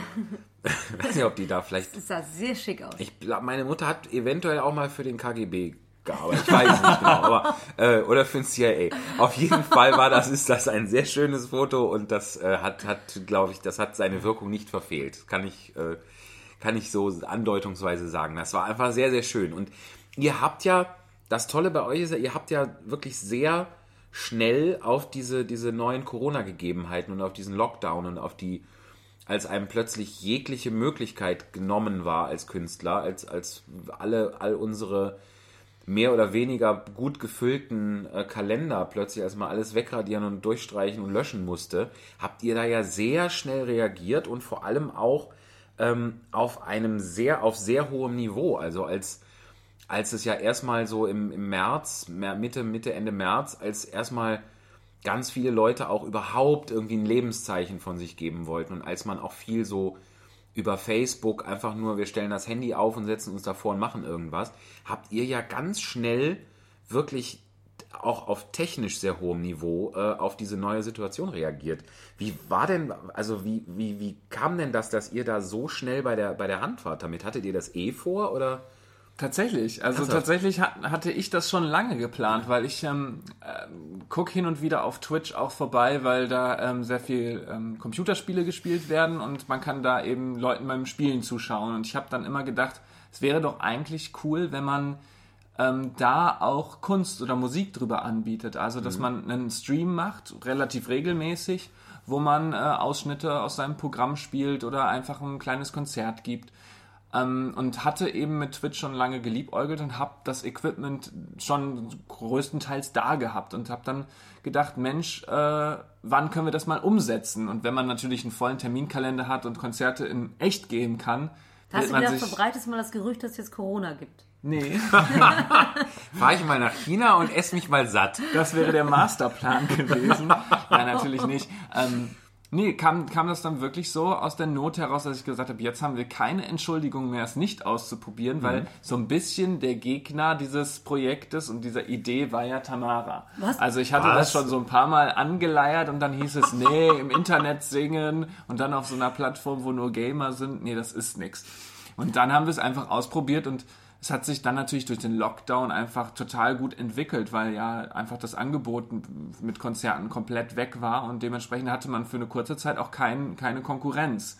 Speaker 2: weiß nicht, ob die da vielleicht
Speaker 4: Das sah sehr schick aus.
Speaker 2: ich meine Mutter hat eventuell auch mal für den KGB gearbeitet. Ich weiß nicht genau, aber äh, oder für den CIA. Auf jeden Fall war das ist das ein sehr schönes Foto und das äh, hat hat glaube ich, das hat seine Wirkung nicht verfehlt. Kann ich äh, kann ich so andeutungsweise sagen. Das war einfach sehr sehr schön und ihr habt ja das Tolle bei euch ist ja, ihr habt ja wirklich sehr schnell auf diese diese neuen Corona Gegebenheiten und auf diesen Lockdown und auf die als einem plötzlich jegliche Möglichkeit genommen war als Künstler, als, als alle, all unsere mehr oder weniger gut gefüllten äh, Kalender plötzlich, man alles wegradieren und durchstreichen und löschen musste, habt ihr da ja sehr schnell reagiert und vor allem auch ähm, auf einem sehr, auf sehr hohem Niveau. Also als, als es ja erstmal so im, im März, Mitte, Mitte, Ende März, als erstmal ganz viele Leute auch überhaupt irgendwie ein Lebenszeichen von sich geben wollten und als man auch viel so über Facebook einfach nur, wir stellen das Handy auf und setzen uns davor und machen irgendwas, habt ihr ja ganz schnell wirklich auch auf technisch sehr hohem Niveau äh, auf diese neue Situation reagiert. Wie war denn, also wie, wie, wie kam denn das, dass ihr da so schnell bei der, bei der Hand wart damit? Hattet ihr das eh vor oder?
Speaker 3: Tatsächlich, also
Speaker 2: Ernsthaft?
Speaker 3: tatsächlich hat, hatte ich das schon lange geplant, weil ich ähm, ähm, gucke hin und wieder auf Twitch auch vorbei, weil da ähm, sehr viel ähm, Computerspiele gespielt werden und man kann da eben Leuten beim Spielen zuschauen. Und ich habe dann immer gedacht, es wäre doch eigentlich cool, wenn man ähm, da auch Kunst oder Musik drüber anbietet. Also, dass man einen Stream macht, relativ regelmäßig, wo man äh, Ausschnitte aus seinem Programm spielt oder einfach ein kleines Konzert gibt. Ähm, und hatte eben mit Twitch schon lange geliebäugelt und habe das Equipment schon größtenteils da gehabt und habe dann gedacht, Mensch, äh, wann können wir das mal umsetzen? Und wenn man natürlich einen vollen Terminkalender hat und Konzerte in echt geben kann,
Speaker 4: Hast du wieder
Speaker 3: sich...
Speaker 4: verbreitest mal das Gerücht, dass es jetzt Corona gibt?
Speaker 3: Nee,
Speaker 2: Fahre ich mal nach China und esse mich mal satt.
Speaker 3: das wäre der Masterplan gewesen. Nein, natürlich nicht. Ähm, nee, kam, kam das dann wirklich so aus der Not heraus, dass ich gesagt habe, jetzt haben wir keine Entschuldigung mehr, es nicht auszuprobieren, weil so ein bisschen der Gegner dieses Projektes und dieser Idee war ja Tamara.
Speaker 4: Was?
Speaker 3: Also ich hatte
Speaker 2: Was?
Speaker 3: das schon so ein paar Mal angeleiert und dann hieß es, nee, im Internet singen und dann auf so einer Plattform, wo nur Gamer sind, nee, das ist nix. Und dann haben wir es einfach ausprobiert und es hat sich dann natürlich durch den Lockdown einfach total gut entwickelt, weil ja einfach das Angebot mit Konzerten komplett weg war und dementsprechend hatte man für eine kurze Zeit auch kein, keine Konkurrenz.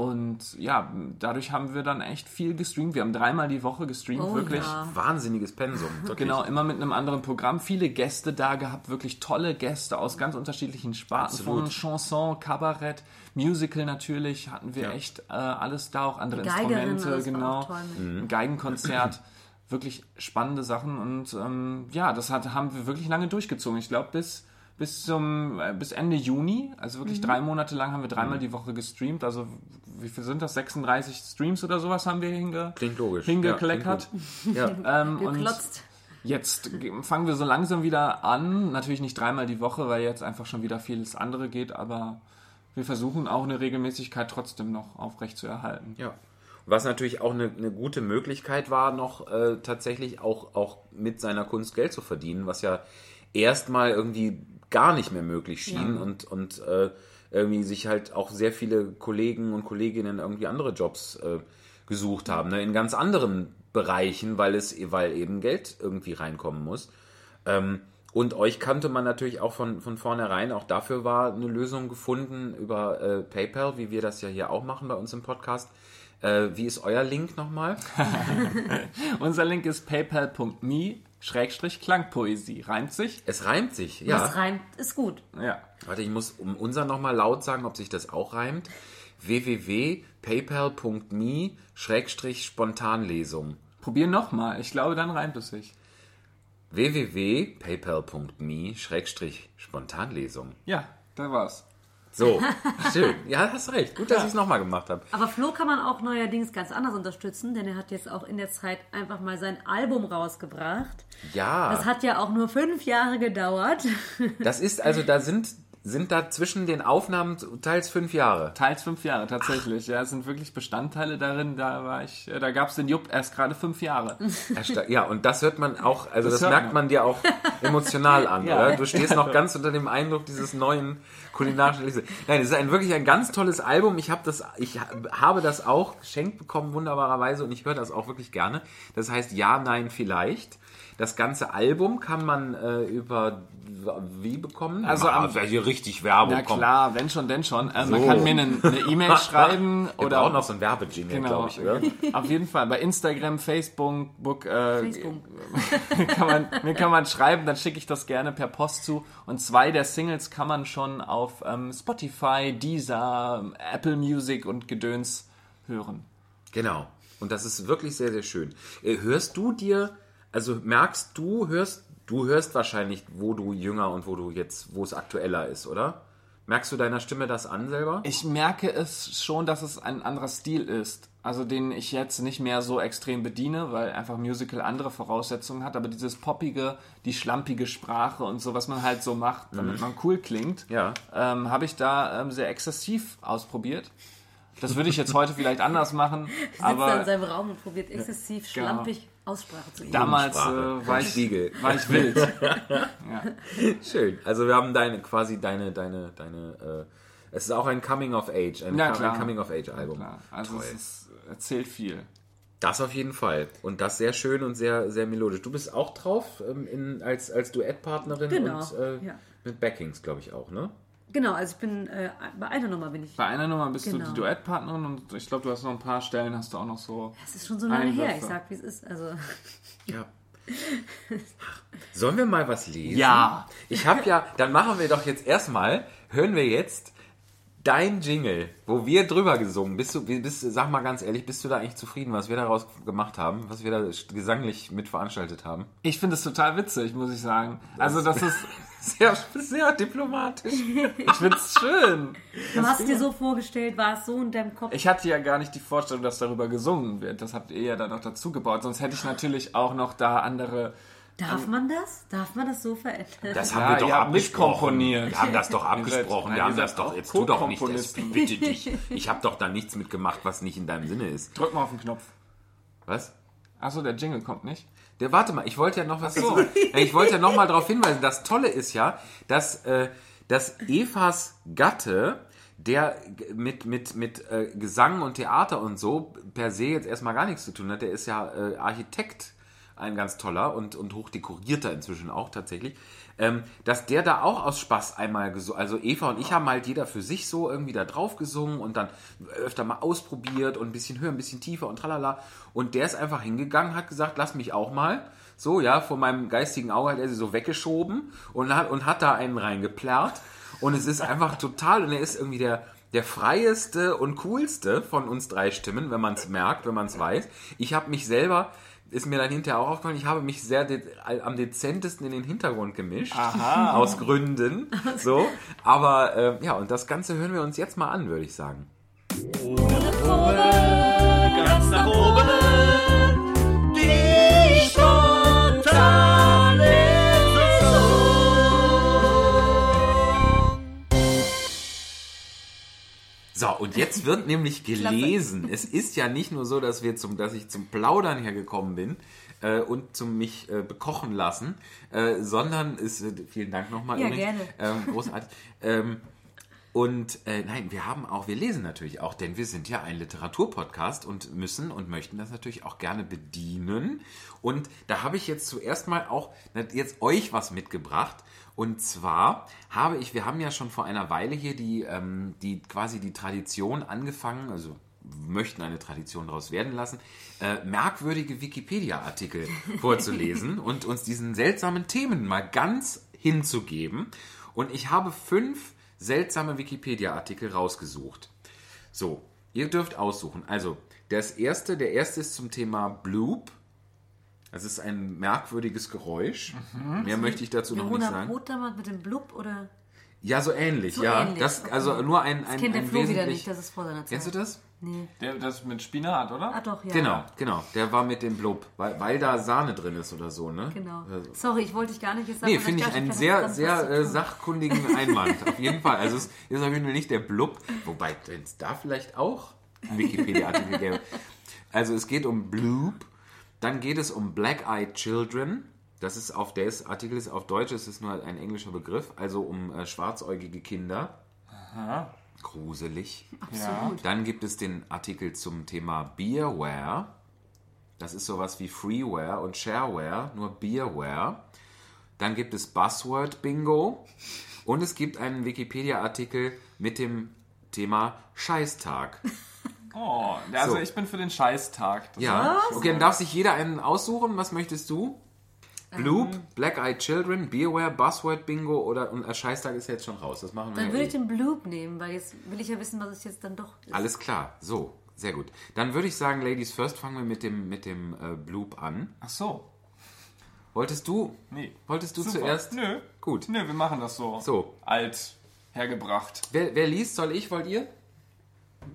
Speaker 3: Und ja, dadurch haben wir dann echt viel gestreamt. Wir haben dreimal die Woche gestreamt,
Speaker 4: Oh
Speaker 3: wirklich.
Speaker 4: ja.
Speaker 2: Wahnsinniges Pensum. Wirklich.
Speaker 3: Genau, immer mit einem anderen Programm. Viele Gäste da gehabt, wirklich tolle Gäste aus ganz unterschilichen Sparten.
Speaker 2: Absolut.
Speaker 3: Von Chanson, Kabarett, Musical natürlich hatten wir
Speaker 2: Ja.
Speaker 3: echt äh, alles da, auch andere
Speaker 4: Die Geigerin,
Speaker 3: Instrumente, genau.
Speaker 4: mit.
Speaker 3: Ein Geigenkonzert. wirklich spannende Sachen und ähm, ja, das hat, haben wir wirklich lange durchgezogen. Ich glaube, bis, bis, zum, äh, bis Ende Juni, also wirklich drei Monate lang haben wir dreimal die Woche gestreamt. Also wie viel sind das? 36 Streams oder sowas haben wir hinge
Speaker 2: Klingt logisch.
Speaker 3: hingekleckert.
Speaker 2: Ja, klingt ja.
Speaker 3: Ähm, und. Jetzt ge- fangen wir so langsam wieder an. Natürlich nicht dreimal die Woche, weil jetzt einfach schon wieder vieles andere geht, aber wir versuchen auch eine Regelmäßigkeit trotzdem noch aufrecht zu erhalten.
Speaker 2: Ja. Was natürlich auch eine, eine gute Möglichkeit war, noch äh, tatsächlich auch, auch mit seiner Kunst Geld zu verdienen, was ja erstmal irgendwie gar nicht mehr möglich schien und, und äh, irgendwie sich halt auch sehr viele Kollegen und Kolleginnen irgendwie andere Jobs äh, gesucht haben, ne? in ganz anderen Bereichen, weil es, weil eben Geld irgendwie reinkommen muss. Ähm, und euch kannte man natürlich auch von, von vornherein. Auch dafür war eine Lösung gefunden über äh, PayPal, wie wir das ja hier auch machen bei uns im Podcast. Äh, wie ist euer Link nochmal?
Speaker 3: Unser Link ist paypal.me Schrägstrich Klangpoesie. Reimt sich?
Speaker 2: Es reimt sich, ja.
Speaker 4: reimt, ist gut.
Speaker 3: Ja.
Speaker 2: Warte, ich muss um unser nochmal laut sagen, ob sich das auch reimt. www.paypal.me Schrägstrich Spontanlesung.
Speaker 3: Probier nochmal. Ich glaube, dann reimt es sich.
Speaker 2: www.paypal.me Schrägstrich Spontanlesung.
Speaker 3: Ja, da war's.
Speaker 2: So, schön. Ja, hast recht. Gut, dass ich es nochmal gemacht habe.
Speaker 4: Aber Flo kann man auch neuerdings ganz anders unterstützen, denn er hat jetzt auch in der Zeit einfach mal sein Album rausgebracht.
Speaker 2: Ja.
Speaker 4: Das hat ja auch nur fünf Jahre gedauert.
Speaker 2: Das ist also, da sind, sind da zwischen den Aufnahmen teils fünf Jahre.
Speaker 3: Teils fünf Jahre, tatsächlich. Ja, es sind wirklich Bestandteile darin. Da war ich, äh, da gab's den Jupp erst gerade fünf Jahre.
Speaker 2: Ja, und das hört man auch, also das,
Speaker 3: Das
Speaker 2: merkt
Speaker 3: man.
Speaker 2: man dir auch emotional an,
Speaker 3: Ja.
Speaker 2: oder? Du stehst noch ganz unter dem Eindruck dieses neuen kulinarischen Liste. Nein, es ist ein wirklich ein ganz tolles Album. Ich habe das, ich ha- habe das auch geschenkt bekommen, wunderbarerweise, und ich höre das auch wirklich gerne. Das heißt Ja, Nein, Vielleicht. Das ganze Album kann man äh, über wie bekommen?
Speaker 3: Also
Speaker 2: Ah,
Speaker 3: am-
Speaker 2: wer hier richtig Werbung
Speaker 3: Na
Speaker 2: kommt.
Speaker 3: klar, wenn schon, denn schon. Äh, Man
Speaker 2: So.
Speaker 3: kann mir eine E-Mail schreiben
Speaker 2: Wir
Speaker 3: oder
Speaker 2: brauchen noch so ein Werbejingle,
Speaker 3: Genau.
Speaker 2: glaube ich, oder?
Speaker 3: Auf jeden Fall. Bei Instagram, Facebook, Book, äh,
Speaker 4: Facebook.
Speaker 3: kann man, mir kann man schreiben, dann schicke ich das gerne per Post zu. Und zwei der Singles kann man schon auf ähm, Spotify, Deezer, Apple Music und Gedöns hören.
Speaker 2: Genau. Und das ist wirklich sehr, sehr schön. Äh, Hörst du dir, also merkst du, hörst, du hörst wahrscheinlich, wo du jünger und wo du jetzt, wo es aktueller ist, oder? Merkst du deiner Stimme das an selber?
Speaker 3: Ich merke es schon, dass es ein anderer Stil ist. Also den ich jetzt nicht mehr so extrem bediene, weil einfach Musical andere Voraussetzungen hat. Aber dieses poppige, die schlampige Sprache und so, was man halt so macht, damit man cool klingt,
Speaker 2: Ja.
Speaker 3: ähm, habe ich da ähm, sehr exzessiv ausprobiert. Das würde ich jetzt heute vielleicht anders machen,
Speaker 4: sitzt da in
Speaker 3: aber
Speaker 4: seinem Raum und probiert exzessiv
Speaker 3: Genau.
Speaker 4: schlampig Aussprache zu geben.
Speaker 3: damals äh, war, ich, war ich wild.
Speaker 2: Schön. Also wir haben deine, quasi deine, deine, deine, äh, es ist auch ein Coming of Age, ein,
Speaker 3: Ja,
Speaker 2: ein Coming of Age Album.
Speaker 3: Klar, also
Speaker 2: Toll.
Speaker 3: es ist, erzählt viel.
Speaker 2: Das auf jeden Fall. Und das sehr schön und sehr, sehr melodisch. Du bist auch drauf ähm, in, als, als Duettpartnerin
Speaker 4: Genau,
Speaker 2: und äh,
Speaker 4: ja.
Speaker 2: mit Backings, glaube ich auch, ne?
Speaker 4: Genau, also ich bin äh, bei einer Nummer bin ich.
Speaker 3: Bei einer Nummer bist du
Speaker 4: Genau.
Speaker 3: die Duettpartnerin und ich glaube, du hast noch ein paar Stellen, hast du auch noch so.
Speaker 4: Das ist schon so lange her, ich
Speaker 3: Einwürfe.
Speaker 4: sag, wie es ist. Also
Speaker 2: Ja. Sollen wir mal was lesen?
Speaker 3: Ja.
Speaker 2: Ich habe ja, dann machen wir doch jetzt erstmal, hören wir jetzt Dein Jingle, wo wir drüber gesungen, bist du, bist, sag mal ganz ehrlich, bist du da eigentlich zufrieden, was wir daraus gemacht haben, was wir da gesanglich mit veranstaltet haben?
Speaker 3: Ich finde es total witzig, muss ich sagen. Also das ist,
Speaker 2: Sehr, sehr diplomatisch.
Speaker 3: ich finde es schön.
Speaker 4: Du hast dir so vorgestellt, war es so in deinem Kopf.
Speaker 3: Ich hatte ja gar nicht die Vorstellung, dass darüber gesungen wird. Das habt ihr ja dann noch dazu gebaut. Sonst hätte ich natürlich auch noch da andere.
Speaker 4: Darf man das? Darf man das so verändern?
Speaker 2: Das
Speaker 3: Ja,
Speaker 2: haben wir doch abgesprochen.
Speaker 3: mitkomponiert.
Speaker 2: Wir haben das doch abgesprochen.
Speaker 3: Nein,
Speaker 2: Wir haben das doch. Jetzt tu doch nicht das. Bitte dich. Ich habe doch da nichts mitgemacht, was nicht in deinem Sinne ist.
Speaker 3: Drück mal auf den Knopf.
Speaker 2: Was?
Speaker 3: Achso, der Jingle kommt nicht.
Speaker 2: Der, warte mal, ich wollte ja noch was
Speaker 3: so.
Speaker 2: dazu- Ich wollte ja noch mal darauf hinweisen. Das Tolle ist ja, dass, äh, dass Evas Gatte, der mit, mit, mit äh, Gesang und Theater und so per se jetzt erstmal gar nichts zu tun hat, der ist ja äh, Architekt, ein ganz toller und, und hochdekorierter inzwischen auch tatsächlich, ähm, dass der da auch aus Spaß einmal gesungen, also Eva und ich haben halt jeder für sich so irgendwie da drauf gesungen und dann öfter mal ausprobiert und ein bisschen höher, ein bisschen tiefer und tralala. Und der ist einfach hingegangen, hat gesagt, lass mich auch mal. So, ja, vor meinem geistigen Auge hat er sie so weggeschoben und hat, und hat da einen reingeplärrt. Und es ist einfach total, und er ist irgendwie der, der freieste und coolste von uns drei Stimmen, wenn man es merkt, wenn man es weiß. Ich habe mich selber, ist mir dann hinterher auch aufgefallen, ich habe mich sehr de am dezentesten in den Hintergrund gemischt. Aus Gründen. So. Aber äh, ja, und das Ganze hören wir uns jetzt mal an, würde ich sagen.
Speaker 5: ganz nach oben.
Speaker 2: So, und jetzt wird nämlich gelesen. Es ist ja nicht nur so, dass wir zum, dass ich zum Plaudern hergekommen bin äh, und zum mich äh, bekochen lassen, äh, sondern ist äh, vielen Dank nochmal.
Speaker 4: Ja,
Speaker 2: übrigens.
Speaker 4: gerne.
Speaker 2: Ähm, großartig. ähm, und äh, nein, wir haben auch, wir lesen natürlich auch, denn wir sind ja ein Literaturpodcast und müssen und möchten das natürlich auch gerne bedienen. Und da habe ich jetzt zuerst mal auch jetzt euch was mitgebracht. Und zwar habe ich, wir haben ja schon vor einer Weile hier die, ähm, die quasi die Tradition angefangen, also möchten eine Tradition daraus werden lassen, äh, merkwürdige Wikipedia-Artikel vorzulesen und uns diesen seltsamen Themen mal ganz hinzugeben. Und ich habe fünf seltsame Wikipedia-Artikel rausgesucht. So, ihr dürft aussuchen. Also, das erste, der erste ist zum Thema Bloop. Das ist ein merkwürdiges Geräusch. Mehr möchte ich dazu noch nicht sagen.
Speaker 4: Potermann mit dem Blub oder?
Speaker 2: Ja, so ähnlich,
Speaker 4: So
Speaker 2: ja.
Speaker 4: ähnlich,
Speaker 2: Das,
Speaker 4: okay.
Speaker 2: also nur ein, ein,
Speaker 4: Das kennt der
Speaker 2: ein
Speaker 4: Flo wieder nicht, das ist vor seiner Zeit.
Speaker 2: Kennst du das?
Speaker 4: Nee.
Speaker 3: Der, das mit Spinat, oder?
Speaker 4: Ah doch, ja.
Speaker 2: Genau, genau. Der war mit dem Blub, weil, weil da Sahne drin ist oder so, ne?
Speaker 4: Genau.
Speaker 2: Also-
Speaker 4: Sorry, ich wollte dich gar nicht jetzt sagen.
Speaker 2: Nee, finde ich
Speaker 4: dachte,
Speaker 2: einen sehr, sehr äh, sachkundigen Einwand. Auf jeden Fall. Also es ist auf jeden Fall nicht der Blub, wobei es da vielleicht auch einen Wikipedia-Artikel gäbe. Also es geht um Bloop, dann geht es um Black-Eyed Children. Das ist auf der ist, Artikel ist auf Deutsch, es ist nur ein englischer Begriff, also um äh, schwarzäugige Kinder. Gruselig.
Speaker 3: Ja.
Speaker 2: Dann gibt es den Artikel zum Thema Beerware. Das ist sowas wie Freeware und Shareware, nur Beerware. Dann gibt es Buzzword Bingo. Und es gibt einen Wikipedia-Artikel mit dem Thema Scheißtag.
Speaker 3: Oh, also
Speaker 2: So.
Speaker 3: ich bin für den Scheißtag. Das
Speaker 2: Ja, okay, dann darf sich jeder einen aussuchen. Was möchtest du? Bloop, Black Eyed Children, Beerware, Buzzword Bingo oder und Scheißtag ist jetzt schon raus. Das machen wir
Speaker 4: Dann
Speaker 2: ja
Speaker 4: würde
Speaker 2: eh.
Speaker 4: ich den Blub nehmen, weil jetzt will ich ja wissen, was es jetzt dann doch ist.
Speaker 2: Alles klar, so, sehr gut. Dann würde ich sagen, Ladies First, fangen wir mit dem, mit dem äh, Bloop an.
Speaker 3: Ach so.
Speaker 2: Wolltest du?
Speaker 3: Nee.
Speaker 2: Wolltest du
Speaker 3: Super.
Speaker 2: zuerst?
Speaker 3: Nö.
Speaker 2: Gut.
Speaker 3: Nö, wir machen das so.
Speaker 2: So.
Speaker 3: Alt hergebracht.
Speaker 2: Wer, wer liest? Soll ich? Wollt ihr?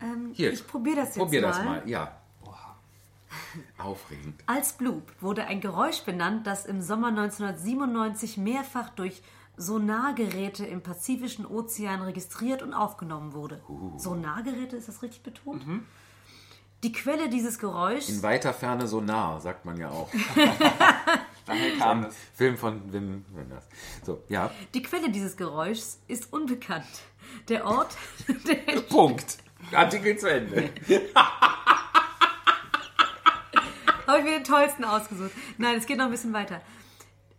Speaker 4: Ähm,
Speaker 2: Hier.
Speaker 4: Ich probiere das jetzt
Speaker 2: Probier
Speaker 4: mal.
Speaker 2: das mal, ja. Aufregend.
Speaker 4: Als Bloop wurde ein Geräusch benannt, das im Sommer 1997 mehrfach durch Sonargeräte im Pazifischen Ozean registriert und aufgenommen wurde.
Speaker 2: Uh.
Speaker 4: Sonargeräte, ist das richtig betont?
Speaker 2: Mhm.
Speaker 4: Die Quelle dieses Geräuschs
Speaker 2: In weiter Ferne so nah, sagt man ja auch.
Speaker 3: Daher kam es.
Speaker 2: Film von Wim Wenders. So, ja.
Speaker 4: Die Quelle dieses Geräuschs ist unbekannt. Der Ort, der,
Speaker 2: Punkt. Artikel zu Ende.
Speaker 4: habe ich mir den tollsten ausgesucht. Nein, es geht noch ein bisschen weiter.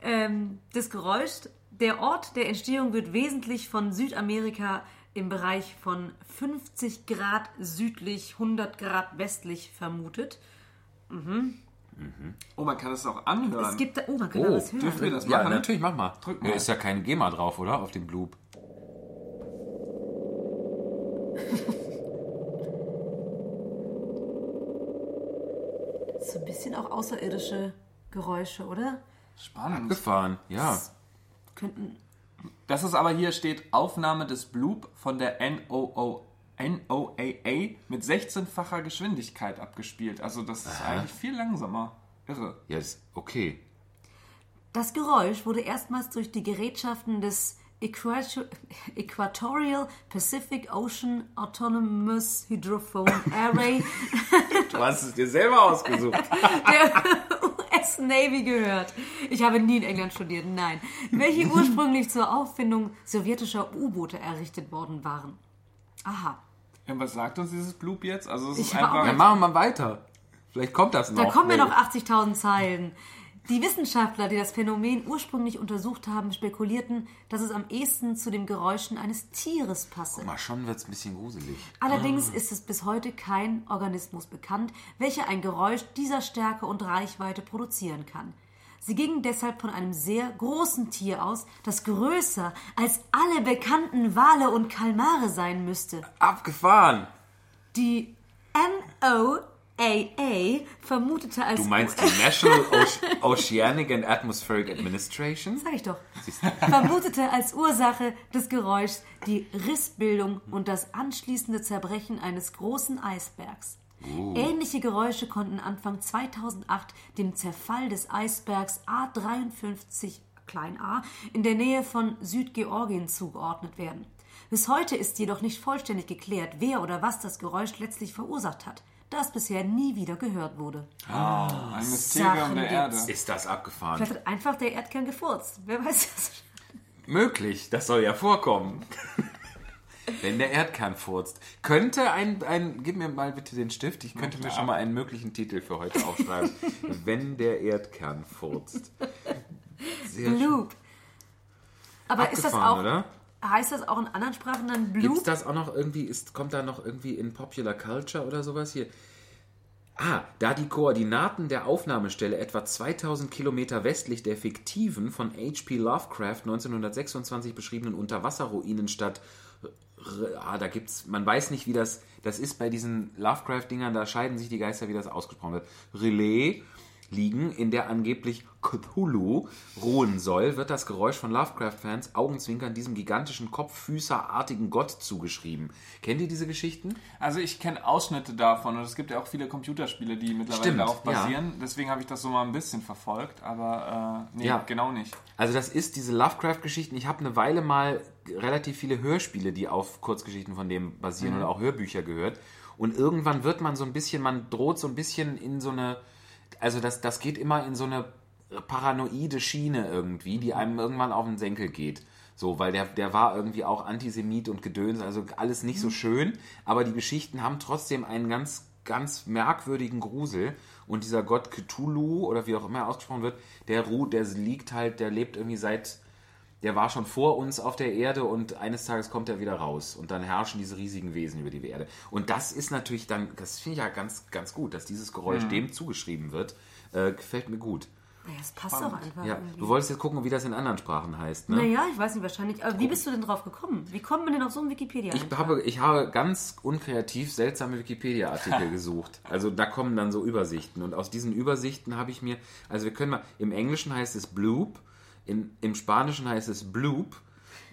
Speaker 4: Ähm, das Geräusch, der Ort der Entstehung wird wesentlich von Südamerika im Bereich von 50 Grad südlich, 100 Grad westlich vermutet.
Speaker 3: Oh, man kann das auch anhören.
Speaker 4: Es gibt da, oh, man kann da
Speaker 2: Oh,
Speaker 4: was hören.
Speaker 3: dürfen wir das
Speaker 2: Ja,
Speaker 3: machen?
Speaker 2: natürlich, mach mal.
Speaker 3: Drück
Speaker 2: Ja,
Speaker 3: mal.
Speaker 2: ist ja kein GEMA drauf, oder? Auf dem Bloop.
Speaker 4: So ein bisschen auch außerirdische Geräusche, oder?
Speaker 3: Spannend.
Speaker 2: Gefahren, ja.
Speaker 4: Könnten.
Speaker 3: Das ist aber hier steht Aufnahme des Bloop von der NOO, NOAA mit 16-facher Geschwindigkeit abgespielt. Also das ist eigentlich viel langsamer. Irre.
Speaker 2: Ja, ist okay.
Speaker 4: Das Geräusch wurde erstmals durch die Gerätschaften des Equatorial Pacific Ocean Autonomous Hydrophone Array
Speaker 2: Du hast es dir selber ausgesucht.
Speaker 4: der US Navy gehört. Ich habe nie in England studiert, nein. Welche ursprünglich zur Auffindung sowjetischer U-Boote errichtet worden waren. Aha.
Speaker 3: Ja, was sagt uns dieses Bloop jetzt? Also es
Speaker 4: Ich
Speaker 3: ist
Speaker 4: auch
Speaker 3: einfach...
Speaker 2: Dann machen wir mal weiter. Vielleicht kommt das noch.
Speaker 4: Da kommen ja noch 80.000 Zeilen. Die Wissenschaftler, die das Phänomen ursprünglich untersucht haben, spekulierten, dass es am ehesten zu den Geräuschen eines Tieres passe.
Speaker 2: Mal schon wird es ein bisschen gruselig.
Speaker 4: Allerdings ist es bis heute kein Organismus bekannt, welcher ein Geräusch dieser Stärke und Reichweite produzieren kann. Sie gingen deshalb von einem sehr großen Tier aus, das größer als alle bekannten Wale und Kalmare sein müsste.
Speaker 2: Abgefahren.
Speaker 4: Die NOAA vermutete als
Speaker 2: Du meinst die National Oce- Oceanic and Atmospheric Administration?
Speaker 4: Sag ich doch. Vermutete als Ursache des Geräuschs die Rissbildung und das anschließende Zerbrechen eines großen Eisbergs. Ähnliche Geräusche konnten Anfang 2008 dem Zerfall des Eisbergs A53 klein a in der Nähe von Südgeorgien zugeordnet werden. Bis heute ist jedoch nicht vollständig geklärt, wer oder was das Geräusch letztlich verursacht hat, da es bisher nie wieder gehört wurde.
Speaker 3: Ein Mysterium der Erde.
Speaker 2: Ist das abgefahren?
Speaker 4: Vielleicht hat einfach der Erdkern gefurzt. Wer weiß das?
Speaker 2: Möglich, das soll ja vorkommen. Wenn der Erdkern furzt. Könnte ein, ein, gib mir mal bitte den Stift, ich könnte mir schon mal einen möglichen Titel für heute aufschreiben. Wenn der Erdkern furzt. Sehr schön.
Speaker 4: Aber ist das
Speaker 2: Abgefahren,
Speaker 4: auch,
Speaker 2: oder?
Speaker 4: Heißt das auch in anderen Sprachen dann
Speaker 2: Gibt's
Speaker 4: Bloop?
Speaker 2: das auch noch irgendwie, ist, kommt da noch irgendwie in Popular Culture oder sowas hier? Ah, da die Koordinaten der Aufnahmestelle etwa 2000 Kilometer westlich der fiktiven von H.P. Lovecraft 1926 beschriebenen Unterwasserruinenstadt R- ah, da gibt's, man weiß nicht, wie das, das ist bei diesen Lovecraft-Dingern, da scheiden sich die Geister, wie das ausgesprochen wird. Relais liegen, in der angeblich Cthulhu ruhen soll, wird das Geräusch von Lovecraft-Fans augenzwinkern diesem gigantischen Kopffüßerartigen Gott zugeschrieben. Kennt ihr diese Geschichten?
Speaker 3: Also ich kenne Ausschnitte davon und es gibt ja auch viele Computerspiele, die mittlerweile
Speaker 2: Stimmt,
Speaker 3: darauf
Speaker 2: ja.
Speaker 3: basieren. Deswegen habe ich das so mal ein bisschen verfolgt, aber äh, nee,
Speaker 2: Ja.
Speaker 3: genau nicht.
Speaker 2: Also das ist diese Lovecraft-Geschichten. Ich habe eine Weile mal relativ viele Hörspiele, die auf Kurzgeschichten von dem basieren oder auch Hörbücher gehört. Und irgendwann wird man so ein bisschen, man droht so ein bisschen in so eine, also das, das geht immer in so eine paranoide Schiene irgendwie, die einem irgendwann auf den Senkel geht. So, weil der, der war irgendwie auch Antisemit und Gedöns, also alles nicht so schön, aber die Geschichten haben trotzdem einen ganz, ganz merkwürdigen Grusel. Und dieser Gott Cthulhu, oder wie auch immer er ausgesprochen wird, der ruht, der liegt halt, der lebt irgendwie seit, der war schon vor uns auf der Erde und eines Tages kommt er wieder raus und dann herrschen diese riesigen Wesen über die Erde. Und das ist natürlich dann, das finde ich ja ganz, ganz gut, dass dieses Geräusch dem zugeschrieben wird. Äh, gefällt mir gut.
Speaker 4: Naja, es passt doch einfach.
Speaker 2: Ja,
Speaker 4: irgendwie.
Speaker 2: du wolltest jetzt gucken, wie das in anderen Sprachen heißt, ne?
Speaker 4: Naja, ich weiß nicht, wahrscheinlich. Aber wie bist du denn drauf gekommen? Wie kommt man denn auf so einen wikipedia
Speaker 2: Ich habe, ich habe ganz unkreativ seltsame Wikipedia-Artikel gesucht. Also da kommen dann so Übersichten. Und aus diesen Übersichten habe ich mir, also wir können mal, im Englischen heißt es Bloop, in, im Spanischen heißt es Bloop,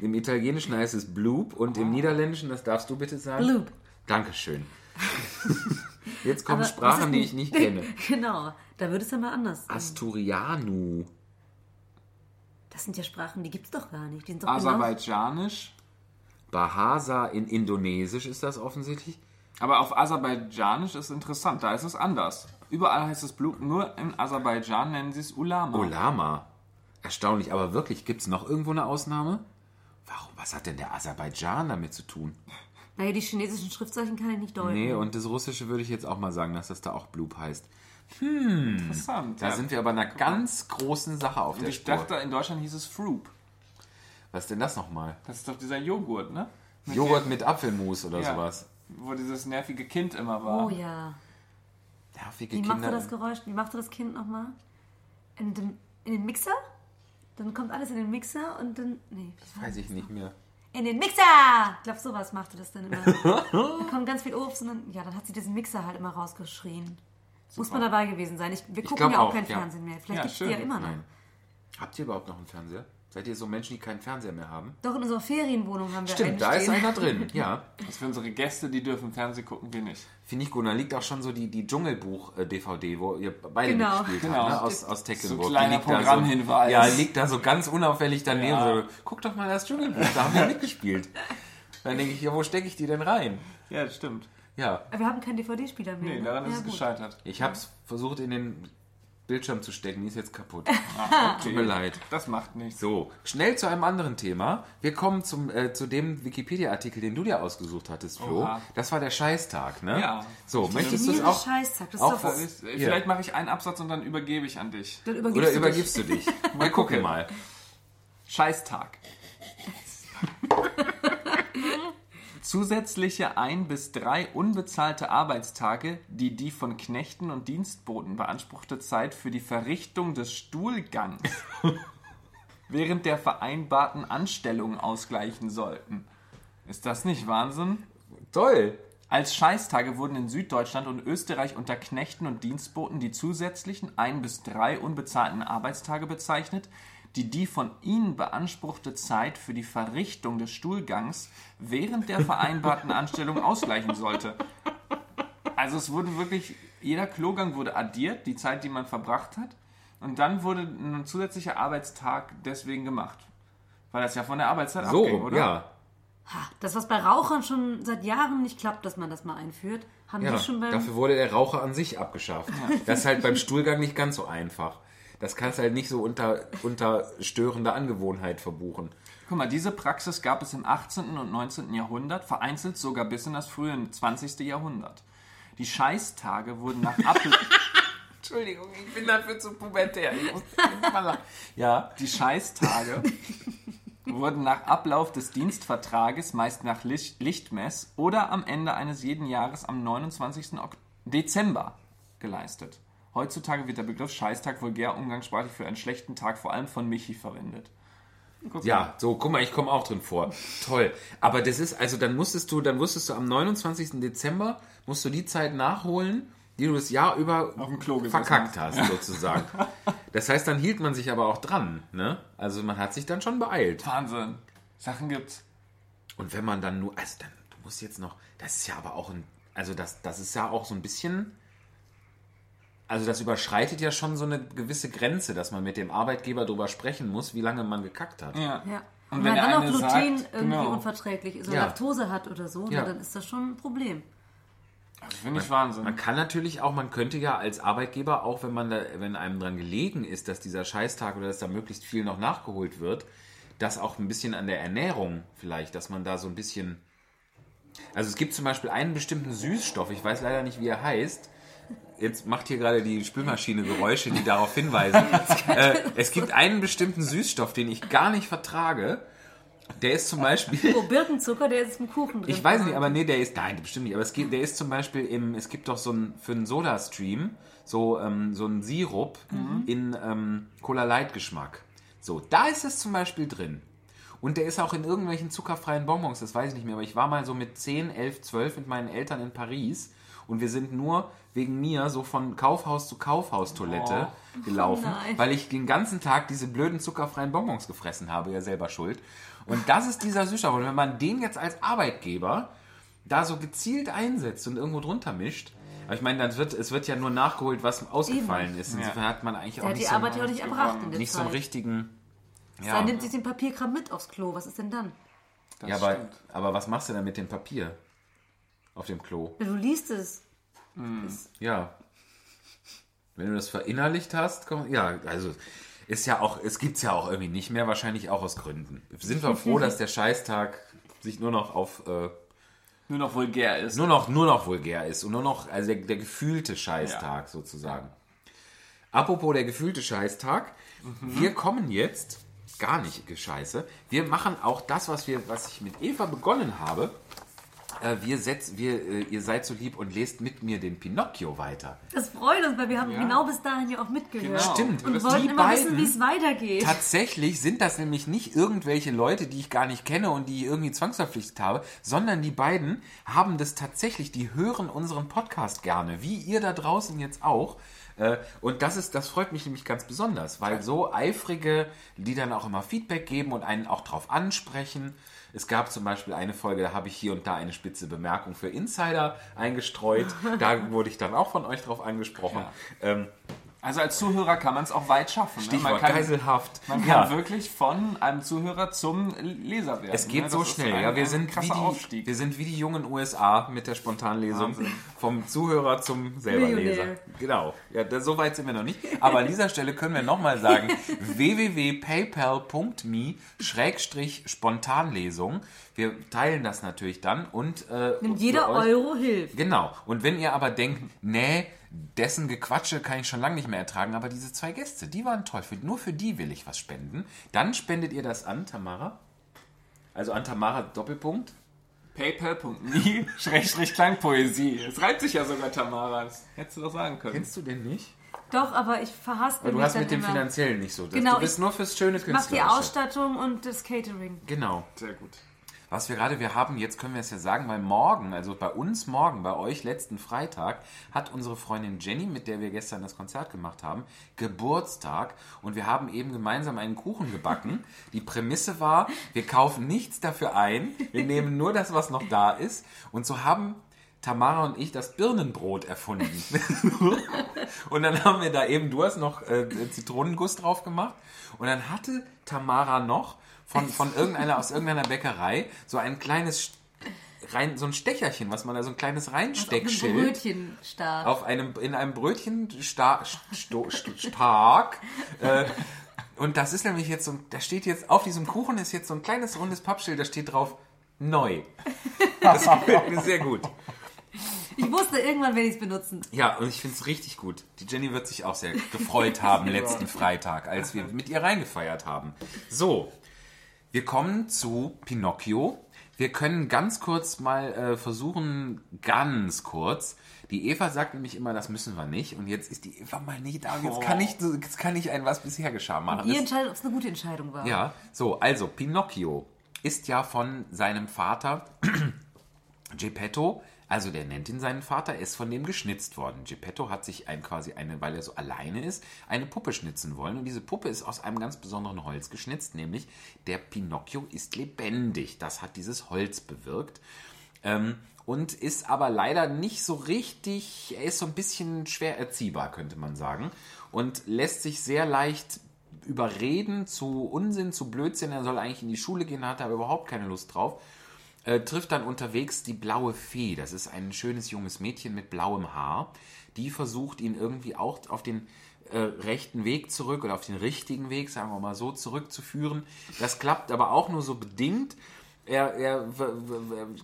Speaker 2: im Italienischen heißt es Bloop und im Niederländischen, das darfst du bitte sagen?
Speaker 4: Bloop.
Speaker 2: Dankeschön. Jetzt kommen
Speaker 4: Aber
Speaker 2: Sprachen, die ich nicht kenne.
Speaker 4: genau, da würde es ja mal anders sein.
Speaker 2: Asturianu.
Speaker 4: Das sind ja Sprachen, die gibt es doch gar nicht. Die sind doch
Speaker 3: Aserbaidschanisch.
Speaker 2: Bahasa in Indonesisch ist das offensichtlich.
Speaker 3: Aber auf Aserbaidschanisch ist interessant, da ist es anders. Überall heißt es Blut, nur in Aserbaidschan nennen sie es Ulama.
Speaker 2: Olama. Erstaunlich, aber wirklich, gibt es noch irgendwo eine Ausnahme? Warum? Was hat denn der Aserbaidschan damit zu tun?
Speaker 4: Naja, die chinesischen Schriftzeichen kann ich nicht deuten.
Speaker 2: Nee, und das Russische würde ich jetzt auch mal sagen, dass das da auch Bloop heißt.
Speaker 3: Interessant.
Speaker 2: Da
Speaker 3: ja.
Speaker 2: sind wir aber einer ganz großen Sache auf
Speaker 3: Und
Speaker 2: der
Speaker 3: ich
Speaker 2: Spur.
Speaker 3: dachte, in Deutschland hieß es Froop.
Speaker 2: Was ist denn das nochmal?
Speaker 3: Das ist doch dieser Joghurt, ne? Mit
Speaker 2: Joghurt mit Apfelmus oder
Speaker 3: Ja.
Speaker 2: sowas.
Speaker 3: Wo dieses nervige Kind immer war.
Speaker 4: Oh ja.
Speaker 2: Nervige
Speaker 4: Wie
Speaker 2: Kinder.
Speaker 4: machte das Geräusch? Wie machte das Kind nochmal? In, in den Mixer? Dann kommt alles in den Mixer und dann. Nee, war
Speaker 2: Weiß ich nicht mehr.
Speaker 4: In den Mixer! Ich glaube, sowas machte das dann immer. da kommt ganz viel Obst und dann, ja, dann hat sie diesen Mixer halt immer rausgeschrien. Muss man dabei gewesen sein. Ich, wir gucken
Speaker 2: glaub
Speaker 4: ja auch,
Speaker 2: auch,
Speaker 4: kein
Speaker 2: ja.
Speaker 4: Fernsehen mehr. Vielleicht
Speaker 3: Ja,
Speaker 4: die
Speaker 3: schön.
Speaker 4: ja immer noch.
Speaker 2: Nein. Habt ihr überhaupt noch einen Fernseher? Seid ihr so Menschen, die keinen Fernseher mehr haben?
Speaker 4: Doch, in unserer Ferienwohnung haben wir einen
Speaker 2: Stimmt, da ist
Speaker 4: stehen.
Speaker 2: einer drin. Ja,
Speaker 3: Das für unsere Gäste, die dürfen Fernsehen gucken, wir nicht.
Speaker 2: finde ich gut. Und da liegt auch schon so die, die Dschungelbuch-DVD, wo ihr beide
Speaker 4: Genau.
Speaker 2: mitgespielt
Speaker 3: Genau.
Speaker 2: habt, ne? aus, aus Tecklenburg.
Speaker 3: So kleiner
Speaker 2: liegt da
Speaker 3: Programmhinweis.
Speaker 2: So, ja, liegt da so ganz unauffällig daneben.
Speaker 3: Ja.
Speaker 2: So, Guck doch mal das Dschungelbuch, da haben wir mitgespielt. Dann denke ich, ja, wo stecke ich die denn rein?
Speaker 3: Ja, das stimmt.
Speaker 2: Ja,
Speaker 4: Aber Wir haben keinen DVD-Spieler mehr.
Speaker 3: Nee,
Speaker 4: ne?
Speaker 3: daran ist
Speaker 4: ja,
Speaker 3: es
Speaker 4: gut.
Speaker 3: gescheitert.
Speaker 2: ich habe es versucht in den Bildschirm zu stecken, die ist jetzt kaputt.
Speaker 3: Okay.
Speaker 2: Tut mir leid.
Speaker 3: Das macht nichts.
Speaker 2: So, schnell zu einem anderen Thema. Wir kommen zum, äh, zu dem Wikipedia-Artikel, den du dir ausgesucht hattest, Flo.
Speaker 3: Oha.
Speaker 2: Das war der Scheißtag, ne?
Speaker 3: Ja.
Speaker 2: So, möchtest du es auch?
Speaker 4: Scheißtag. Das
Speaker 2: auch
Speaker 4: ist doch
Speaker 2: was-
Speaker 4: was.
Speaker 3: Äh, Vielleicht mache ich einen Absatz und dann übergebe ich an dich.
Speaker 4: Dann übergibst
Speaker 2: Oder
Speaker 4: du dich.
Speaker 2: übergibst du dich? Wir gucken mal.
Speaker 3: Scheißtag. Zusätzliche ein bis drei unbezahlte Arbeitstage, die die von Knechten und Dienstboten beanspruchte Zeit für die Verrichtung des Stuhlgangs während der vereinbarten Anstellung ausgleichen sollten. Ist das nicht Wahnsinn?
Speaker 2: Toll.
Speaker 3: Als Scheißtage wurden in Süddeutschland und Österreich unter Knechten und Dienstboten die zusätzlichen ein bis drei unbezahlten Arbeitstage bezeichnet, die die von ihnen beanspruchte Zeit für die Verrichtung des Stuhlgangs während der vereinbarten Anstellung ausgleichen sollte. Also es wurde wirklich, jeder Klogang wurde addiert, die Zeit, die man verbracht hat, und dann wurde ein zusätzlicher Arbeitstag deswegen gemacht. Weil das ja von der Arbeitszeit
Speaker 2: So,
Speaker 3: abging, oder?
Speaker 2: ja.
Speaker 4: Das, was bei Rauchern schon seit Jahren nicht klappt, dass man das mal einführt, haben
Speaker 2: ja.
Speaker 4: wir schon beim.
Speaker 2: Dafür wurde der Raucher an sich abgeschafft. Das ist halt beim Stuhlgang nicht ganz so einfach. Das kannst du halt nicht so unter, unter störender Angewohnheit verbuchen.
Speaker 3: Guck mal, diese Praxis gab es im 18. und 19. Jahrhundert, vereinzelt sogar bis in das frühe 20. Jahrhundert. Die Scheißtage wurden nach Ablauf...
Speaker 2: Entschuldigung, ich bin dafür zu pubertär. Ja.
Speaker 3: Die Scheißtage wurden nach Ablauf des Dienstvertrages, meist nach Licht Lichtmess oder am Ende eines jeden Jahres am 29. Ok Dezember geleistet. Heutzutage wird der Begriff Scheißtag vulgär umgangssprachlich für einen schlechten Tag vor allem von Michi verwendet. Guck mal.
Speaker 2: Ja, so, guck mal, ich komme auch drin vor. Toll. Aber das ist, also dann musstest du, dann wusstest du am 29. Dezember, musst du die Zeit nachholen, die du das Jahr über verkackt hast, sozusagen. Das heißt, dann hielt man sich aber auch dran, ne? Also man hat sich dann schon beeilt.
Speaker 3: Wahnsinn. Sachen gibt's.
Speaker 2: Und wenn man dann nur, also dann, du musst jetzt noch, das ist ja aber auch ein, also das, das ist ja auch so ein bisschen, also das überschreitet ja schon so eine gewisse Grenze, dass man mit dem Arbeitgeber drüber sprechen muss, wie lange man gekackt hat.
Speaker 3: Ja.
Speaker 4: ja.
Speaker 3: Und
Speaker 4: Und
Speaker 3: wenn
Speaker 4: wenn dann noch Gluten
Speaker 3: sagt,
Speaker 4: irgendwie
Speaker 3: genau.
Speaker 4: unverträglich ist oder
Speaker 2: Ja.
Speaker 4: Laktose hat oder so,
Speaker 2: Ja.
Speaker 4: na, dann ist das schon ein Problem.
Speaker 3: Das finde ich Wahnsinn.
Speaker 2: Man kann natürlich auch, man könnte ja als Arbeitgeber, auch wenn man da, wenn einem dran gelegen ist, dass dieser Scheißtag oder dass da möglichst viel noch nachgeholt wird, das auch ein bisschen an der Ernährung vielleicht, dass man da so ein bisschen. Also es gibt zum Beispiel einen bestimmten Süßstoff, ich weiß leider nicht, wie er heißt. Jetzt macht hier gerade die Spülmaschine Geräusche, die darauf hinweisen. äh, es gibt einen bestimmten Süßstoff, den ich gar nicht vertrage. Der ist zum Beispiel.
Speaker 4: Oh, Birkenzucker, der ist im Kuchen drin.
Speaker 2: Ich weiß nicht, aber nee, der ist, nein, bestimmt nicht. Aber es gibt, der ist zum Beispiel im, es gibt doch so ein, für einen Soda-Stream, so, ähm, so ein Sirup in ähm, Cola-Light-Geschmack. So, da ist es zum Beispiel drin. Und der ist auch in irgendwelchen zuckerfreien Bonbons, das weiß ich nicht mehr, aber ich war mal so mit 10, 11, 12 mit meinen Eltern in Paris und wir sind nur wegen mir so von Kaufhaus zu Kaufhaustoilette gelaufen,
Speaker 4: nein.
Speaker 2: weil ich den ganzen Tag diese blöden zuckerfreien Bonbons gefressen habe, ja selber schuld. Und das ist dieser Süßstoff. Und wenn man den jetzt als Arbeitgeber da so gezielt einsetzt und irgendwo drunter mischt, aber ich meine, dann wird, es wird ja nur nachgeholt, was ausgefallen
Speaker 4: Eben.
Speaker 2: ist. Insofern hat man eigentlich
Speaker 4: Der
Speaker 2: auch
Speaker 4: hat die
Speaker 2: nicht so,
Speaker 4: Arbeit ja auch nicht erbracht in der
Speaker 2: nicht so einen
Speaker 4: Zeit.
Speaker 2: richtigen.
Speaker 4: Er
Speaker 2: Ja,
Speaker 4: nimmt sich den Papierkram mit aufs Klo. Was ist denn dann?
Speaker 3: Das
Speaker 2: ja aber,
Speaker 3: stimmt.
Speaker 2: aber was machst du denn mit dem Papier auf dem Klo?
Speaker 4: Ja, Du liest es.
Speaker 2: Ja. Wenn du das verinnerlicht hast, komm, ja, also ist ja auch, es gibt's ja auch irgendwie nicht mehr, wahrscheinlich auch aus Gründen. Sind wir froh, dass der Scheißtag sich nur noch auf äh,
Speaker 3: Nur noch vulgär ist.
Speaker 2: nur noch nur noch vulgär ist und nur noch also der, der gefühlte Scheißtag sozusagen. Apropos der gefühlte Scheißtag, wir kommen jetzt gar nicht gescheiße. Wir machen auch das, was wir was ich mit Eva begonnen habe. Äh, wir setz, wir, äh, ihr seid so lieb und lest mit mir den Pinocchio weiter.
Speaker 4: Das freut uns, weil wir haben
Speaker 3: Ja.
Speaker 4: genau bis dahin ja auch mitgehört.
Speaker 3: Genau.
Speaker 2: Stimmt.
Speaker 4: Und
Speaker 2: Die
Speaker 4: wollten immer wissen,
Speaker 2: beiden-
Speaker 4: wie es weitergeht.
Speaker 2: Tatsächlich sind das nämlich nicht irgendwelche Leute, die ich gar nicht kenne und die ich irgendwie zwangsverpflichtet habe, sondern die beiden haben das tatsächlich, die hören unseren Podcast gerne, wie ihr da draußen jetzt auch. Äh, Und das ist, das freut mich nämlich ganz besonders, weil so eifrige, die dann auch immer Feedback geben und einen auch drauf ansprechen. Es gab zum Beispiel eine Folge, da habe ich hier und da eine spitze Bemerkung für Insider eingestreut. Da wurde ich dann auch von euch drauf angesprochen. Ähm,
Speaker 3: Also als Zuhörer kann man es auch weit schaffen. Ne?
Speaker 2: Stichwort
Speaker 3: Man kann,
Speaker 2: Geiselhaft.
Speaker 3: man kann
Speaker 2: Ja.
Speaker 3: wirklich von einem Zuhörer zum Leser werden.
Speaker 2: Es geht
Speaker 3: ne?
Speaker 2: so schnell,
Speaker 3: ein-
Speaker 2: ja. Wir sind, wie
Speaker 3: krasser
Speaker 2: die,
Speaker 3: Aufstieg.
Speaker 2: wir sind wie die jungen USA mit der Spontanlesung.
Speaker 3: Wahnsinn.
Speaker 2: Vom Zuhörer zum selberleser.
Speaker 4: Millionär.
Speaker 2: Genau. Ja, da, so weit sind wir noch nicht. Aber an dieser Stelle können wir nochmal sagen, www.paypal.me Schrägstrich Spontanlesung. Wir teilen das natürlich dann und äh, für
Speaker 4: jeder
Speaker 2: euch-
Speaker 4: Euro hilft.
Speaker 2: Genau. Und wenn ihr aber denkt, nee, dessen Gequatsche kann ich schon lange nicht mehr ertragen, aber diese zwei Gäste, die waren toll. Für, nur für die will ich was spenden. Dann spendet ihr das an Tamara. Also an Tamara Doppelpunkt.
Speaker 3: paypal.me Schrägstrich Klangpoesie. Es reimt sich ja sogar, Tamara. Das hättest du doch sagen können.
Speaker 2: Kennst du den nicht?
Speaker 4: Doch, aber ich verhaspel
Speaker 2: Weil du
Speaker 4: mich
Speaker 2: hast
Speaker 4: dann
Speaker 2: mit dem
Speaker 4: immer.
Speaker 2: Finanziellen nicht so.
Speaker 4: Genau,
Speaker 2: du bist
Speaker 4: ich
Speaker 2: nur fürs schöne
Speaker 4: Mach die. Ausstattung und das Catering.
Speaker 2: Genau.
Speaker 3: Sehr gut.
Speaker 2: Was wir gerade, wir haben, jetzt können wir es ja sagen, weil morgen, also bei uns morgen, bei euch letzten Freitag, hat unsere Freundin Jenny, mit der wir gestern das Konzert gemacht haben, Geburtstag und wir haben eben gemeinsam einen Kuchen gebacken. Die Prämisse war, wir kaufen nichts dafür ein, wir nehmen nur das, was noch da ist und so haben Tamara und ich das Birnenbrot erfunden. und dann haben wir da eben, du hast noch äh, Zitronenguss drauf gemacht und dann hatte Tamara noch von, von irgendeiner, aus irgendeiner Bäckerei so ein kleines rein, so ein Stecherchen, was man da so ein kleines
Speaker 4: Ein
Speaker 2: Reinsteckschild
Speaker 4: Brötchen stark.
Speaker 2: auf einem, in einem Brötchen sta, sto, st- stark. Äh, und das ist nämlich jetzt so, ein- da steht jetzt, auf diesem Kuchen ist jetzt so ein kleines rundes Pappschild, da steht drauf, neu. Das gefällt mir sehr gut.
Speaker 4: Ich wusste, irgendwann werde ich es benutzen.
Speaker 2: Ja, und ich finde es richtig gut. Die Jenny wird sich auch sehr gefreut haben letzten Freitag, als wir mit ihr reingefeiert haben. So, wir kommen zu Pinocchio. Wir können ganz kurz mal äh, versuchen, ganz kurz. Die Eva sagt nämlich immer, das müssen wir nicht. Und jetzt ist die Eva mal nicht da. Und jetzt kann ich, jetzt kann ich ein was bisher geschah machen.
Speaker 4: Ihr
Speaker 2: Das-
Speaker 4: entscheidet, ob es eine gute Entscheidung war.
Speaker 2: ja, so, also Pinocchio ist ja von seinem Vater Geppetto, also der nennt ihn seinen Vater, er ist von dem geschnitzt worden. Geppetto hat sich ein quasi eine, weil er so alleine ist, eine Puppe schnitzen wollen und diese Puppe ist aus einem ganz besonderen Holz geschnitzt, nämlich der Pinocchio ist lebendig. Das hat dieses Holz bewirkt. Ähm, und ist aber leider nicht so richtig, er ist so ein bisschen schwer erziehbar, könnte man sagen. Und lässt sich sehr leicht überreden zu Unsinn, zu Blödsinn. Er soll eigentlich in die Schule gehen, hat aber überhaupt keine Lust drauf. Äh, trifft dann unterwegs die blaue Fee. Das ist ein schönes junges Mädchen mit blauem Haar. Die versucht ihn irgendwie auch auf den äh, rechten Weg zurück oder auf den richtigen Weg, sagen wir mal so, zurückzuführen. Das klappt aber auch nur so bedingt. Er, er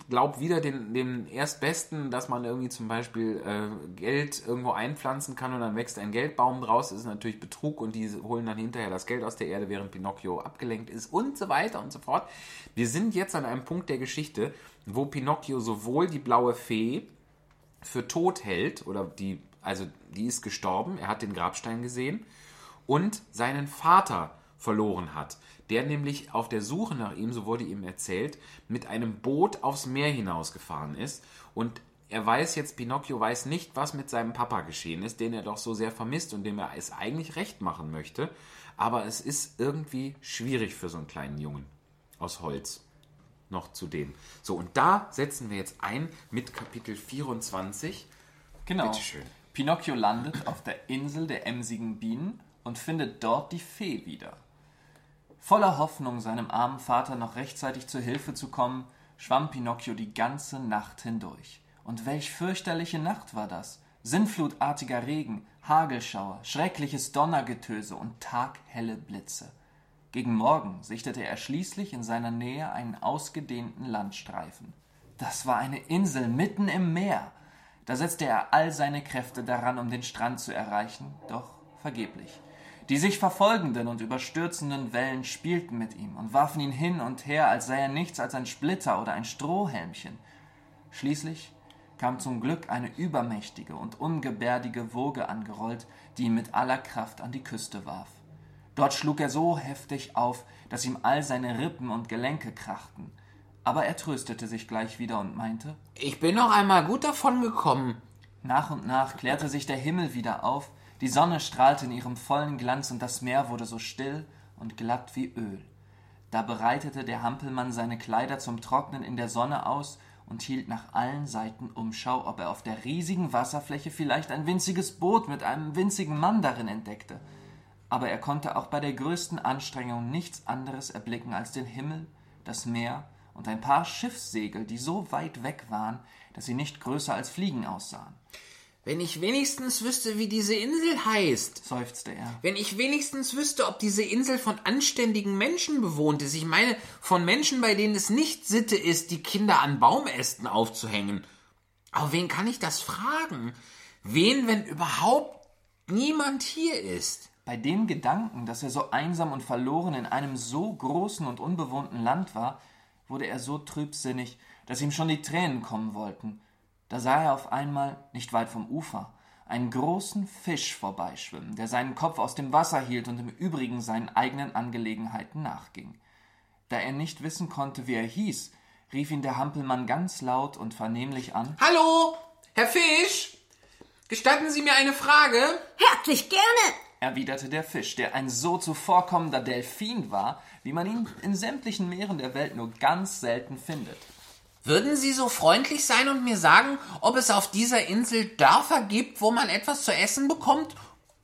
Speaker 2: glaubt wieder den, dem Erstbesten, dass man irgendwie zum Beispiel äh, Geld irgendwo einpflanzen kann und dann wächst ein Geldbaum draus. Das ist natürlich Betrug und die holen dann hinterher das Geld aus der Erde, während Pinocchio abgelenkt ist und so weiter und so fort. Wir sind jetzt an einem Punkt der Geschichte, wo Pinocchio sowohl die blaue Fee für tot hält, oder die, also die ist gestorben, er hat den Grabstein gesehen, und seinen Vater verloren hat, der nämlich auf der Suche nach ihm, so wurde ihm erzählt, mit einem Boot aufs Meer hinausgefahren ist und er weiß jetzt, Pinocchio weiß nicht, was mit seinem Papa geschehen ist, den er doch so sehr vermisst und dem er es eigentlich recht machen möchte, aber es ist irgendwie schwierig für so einen kleinen Jungen aus Holz noch zu dem. So, und da setzen wir jetzt ein mit Kapitel 24.
Speaker 3: Genau.
Speaker 2: Bitteschön.
Speaker 3: Pinocchio landet auf der Insel der emsigen Bienen und findet dort die Fee wieder. Voller Hoffnung, seinem armen Vater noch rechtzeitig zur Hilfe zu kommen, schwamm Pinocchio die ganze Nacht hindurch. Und welch fürchterliche Nacht war das! Sinnflutartiger Regen, Hagelschauer, schreckliches Donnergetöse und taghelle Blitze. Gegen Morgen sichtete er schließlich in seiner Nähe einen ausgedehnten Landstreifen. Das war eine Insel mitten im Meer. Da setzte er all seine Kräfte daran, um den Strand zu erreichen, doch vergeblich. Die sich verfolgenden und überstürzenden Wellen spielten mit ihm und warfen ihn hin und her, als sei er nichts als ein Splitter oder ein Strohhelmchen. Schließlich kam zum Glück eine übermächtige und ungebärdige Woge angerollt, die ihn mit aller Kraft an die Küste warf. Dort schlug er so heftig auf, dass ihm all seine Rippen und Gelenke krachten. Aber er tröstete sich gleich wieder und meinte,
Speaker 2: Ich bin noch einmal gut davon gekommen.
Speaker 3: nach und nach klärte sich der Himmel wieder auf, die Sonne strahlte in ihrem vollen Glanz und das Meer wurde so still und glatt wie Öl. Da breitete der Hampelmann seine Kleider zum Trocknen in der Sonne aus und hielt nach allen Seiten Umschau, ob er auf der riesigen Wasserfläche vielleicht ein winziges Boot mit einem winzigen Mann darin entdeckte. Aber er konnte auch bei der größten Anstrengung nichts anderes erblicken als den Himmel, das Meer und ein paar Schiffssegel, die so weit weg waren, dass sie nicht größer als Fliegen aussahen.
Speaker 2: Wenn ich wenigstens wüsste, wie diese Insel heißt.
Speaker 3: seufzte er.
Speaker 2: Wenn ich wenigstens wüsste, ob diese Insel von anständigen Menschen bewohnt ist. Ich meine, von Menschen, bei denen es nicht Sitte ist, die Kinder an Baumästen aufzuhängen. Aber wen kann ich das fragen? Wen, wenn überhaupt niemand hier ist?
Speaker 3: Bei dem Gedanken, dass er so einsam und verloren in einem so großen und unbewohnten Land war, wurde er so trübsinnig, dass ihm schon die Tränen kommen wollten. Da sah er auf einmal, nicht weit vom Ufer, einen großen Fisch vorbeischwimmen, der seinen Kopf aus dem Wasser hielt und im Übrigen seinen eigenen Angelegenheiten nachging. Da er nicht wissen konnte, wie er hieß, rief ihn der Hampelmann ganz laut und vernehmlich an.
Speaker 2: Hallo, Herr Fisch? Gestatten Sie mir eine Frage?
Speaker 6: Herzlich gerne.
Speaker 3: erwiderte der Fisch, der ein so zuvorkommender Delfin war, wie man ihn in sämtlichen Meeren der Welt nur ganz selten findet.
Speaker 2: Würden Sie so freundlich sein und mir sagen, ob es auf dieser Insel Dörfer gibt, wo man etwas zu essen bekommt,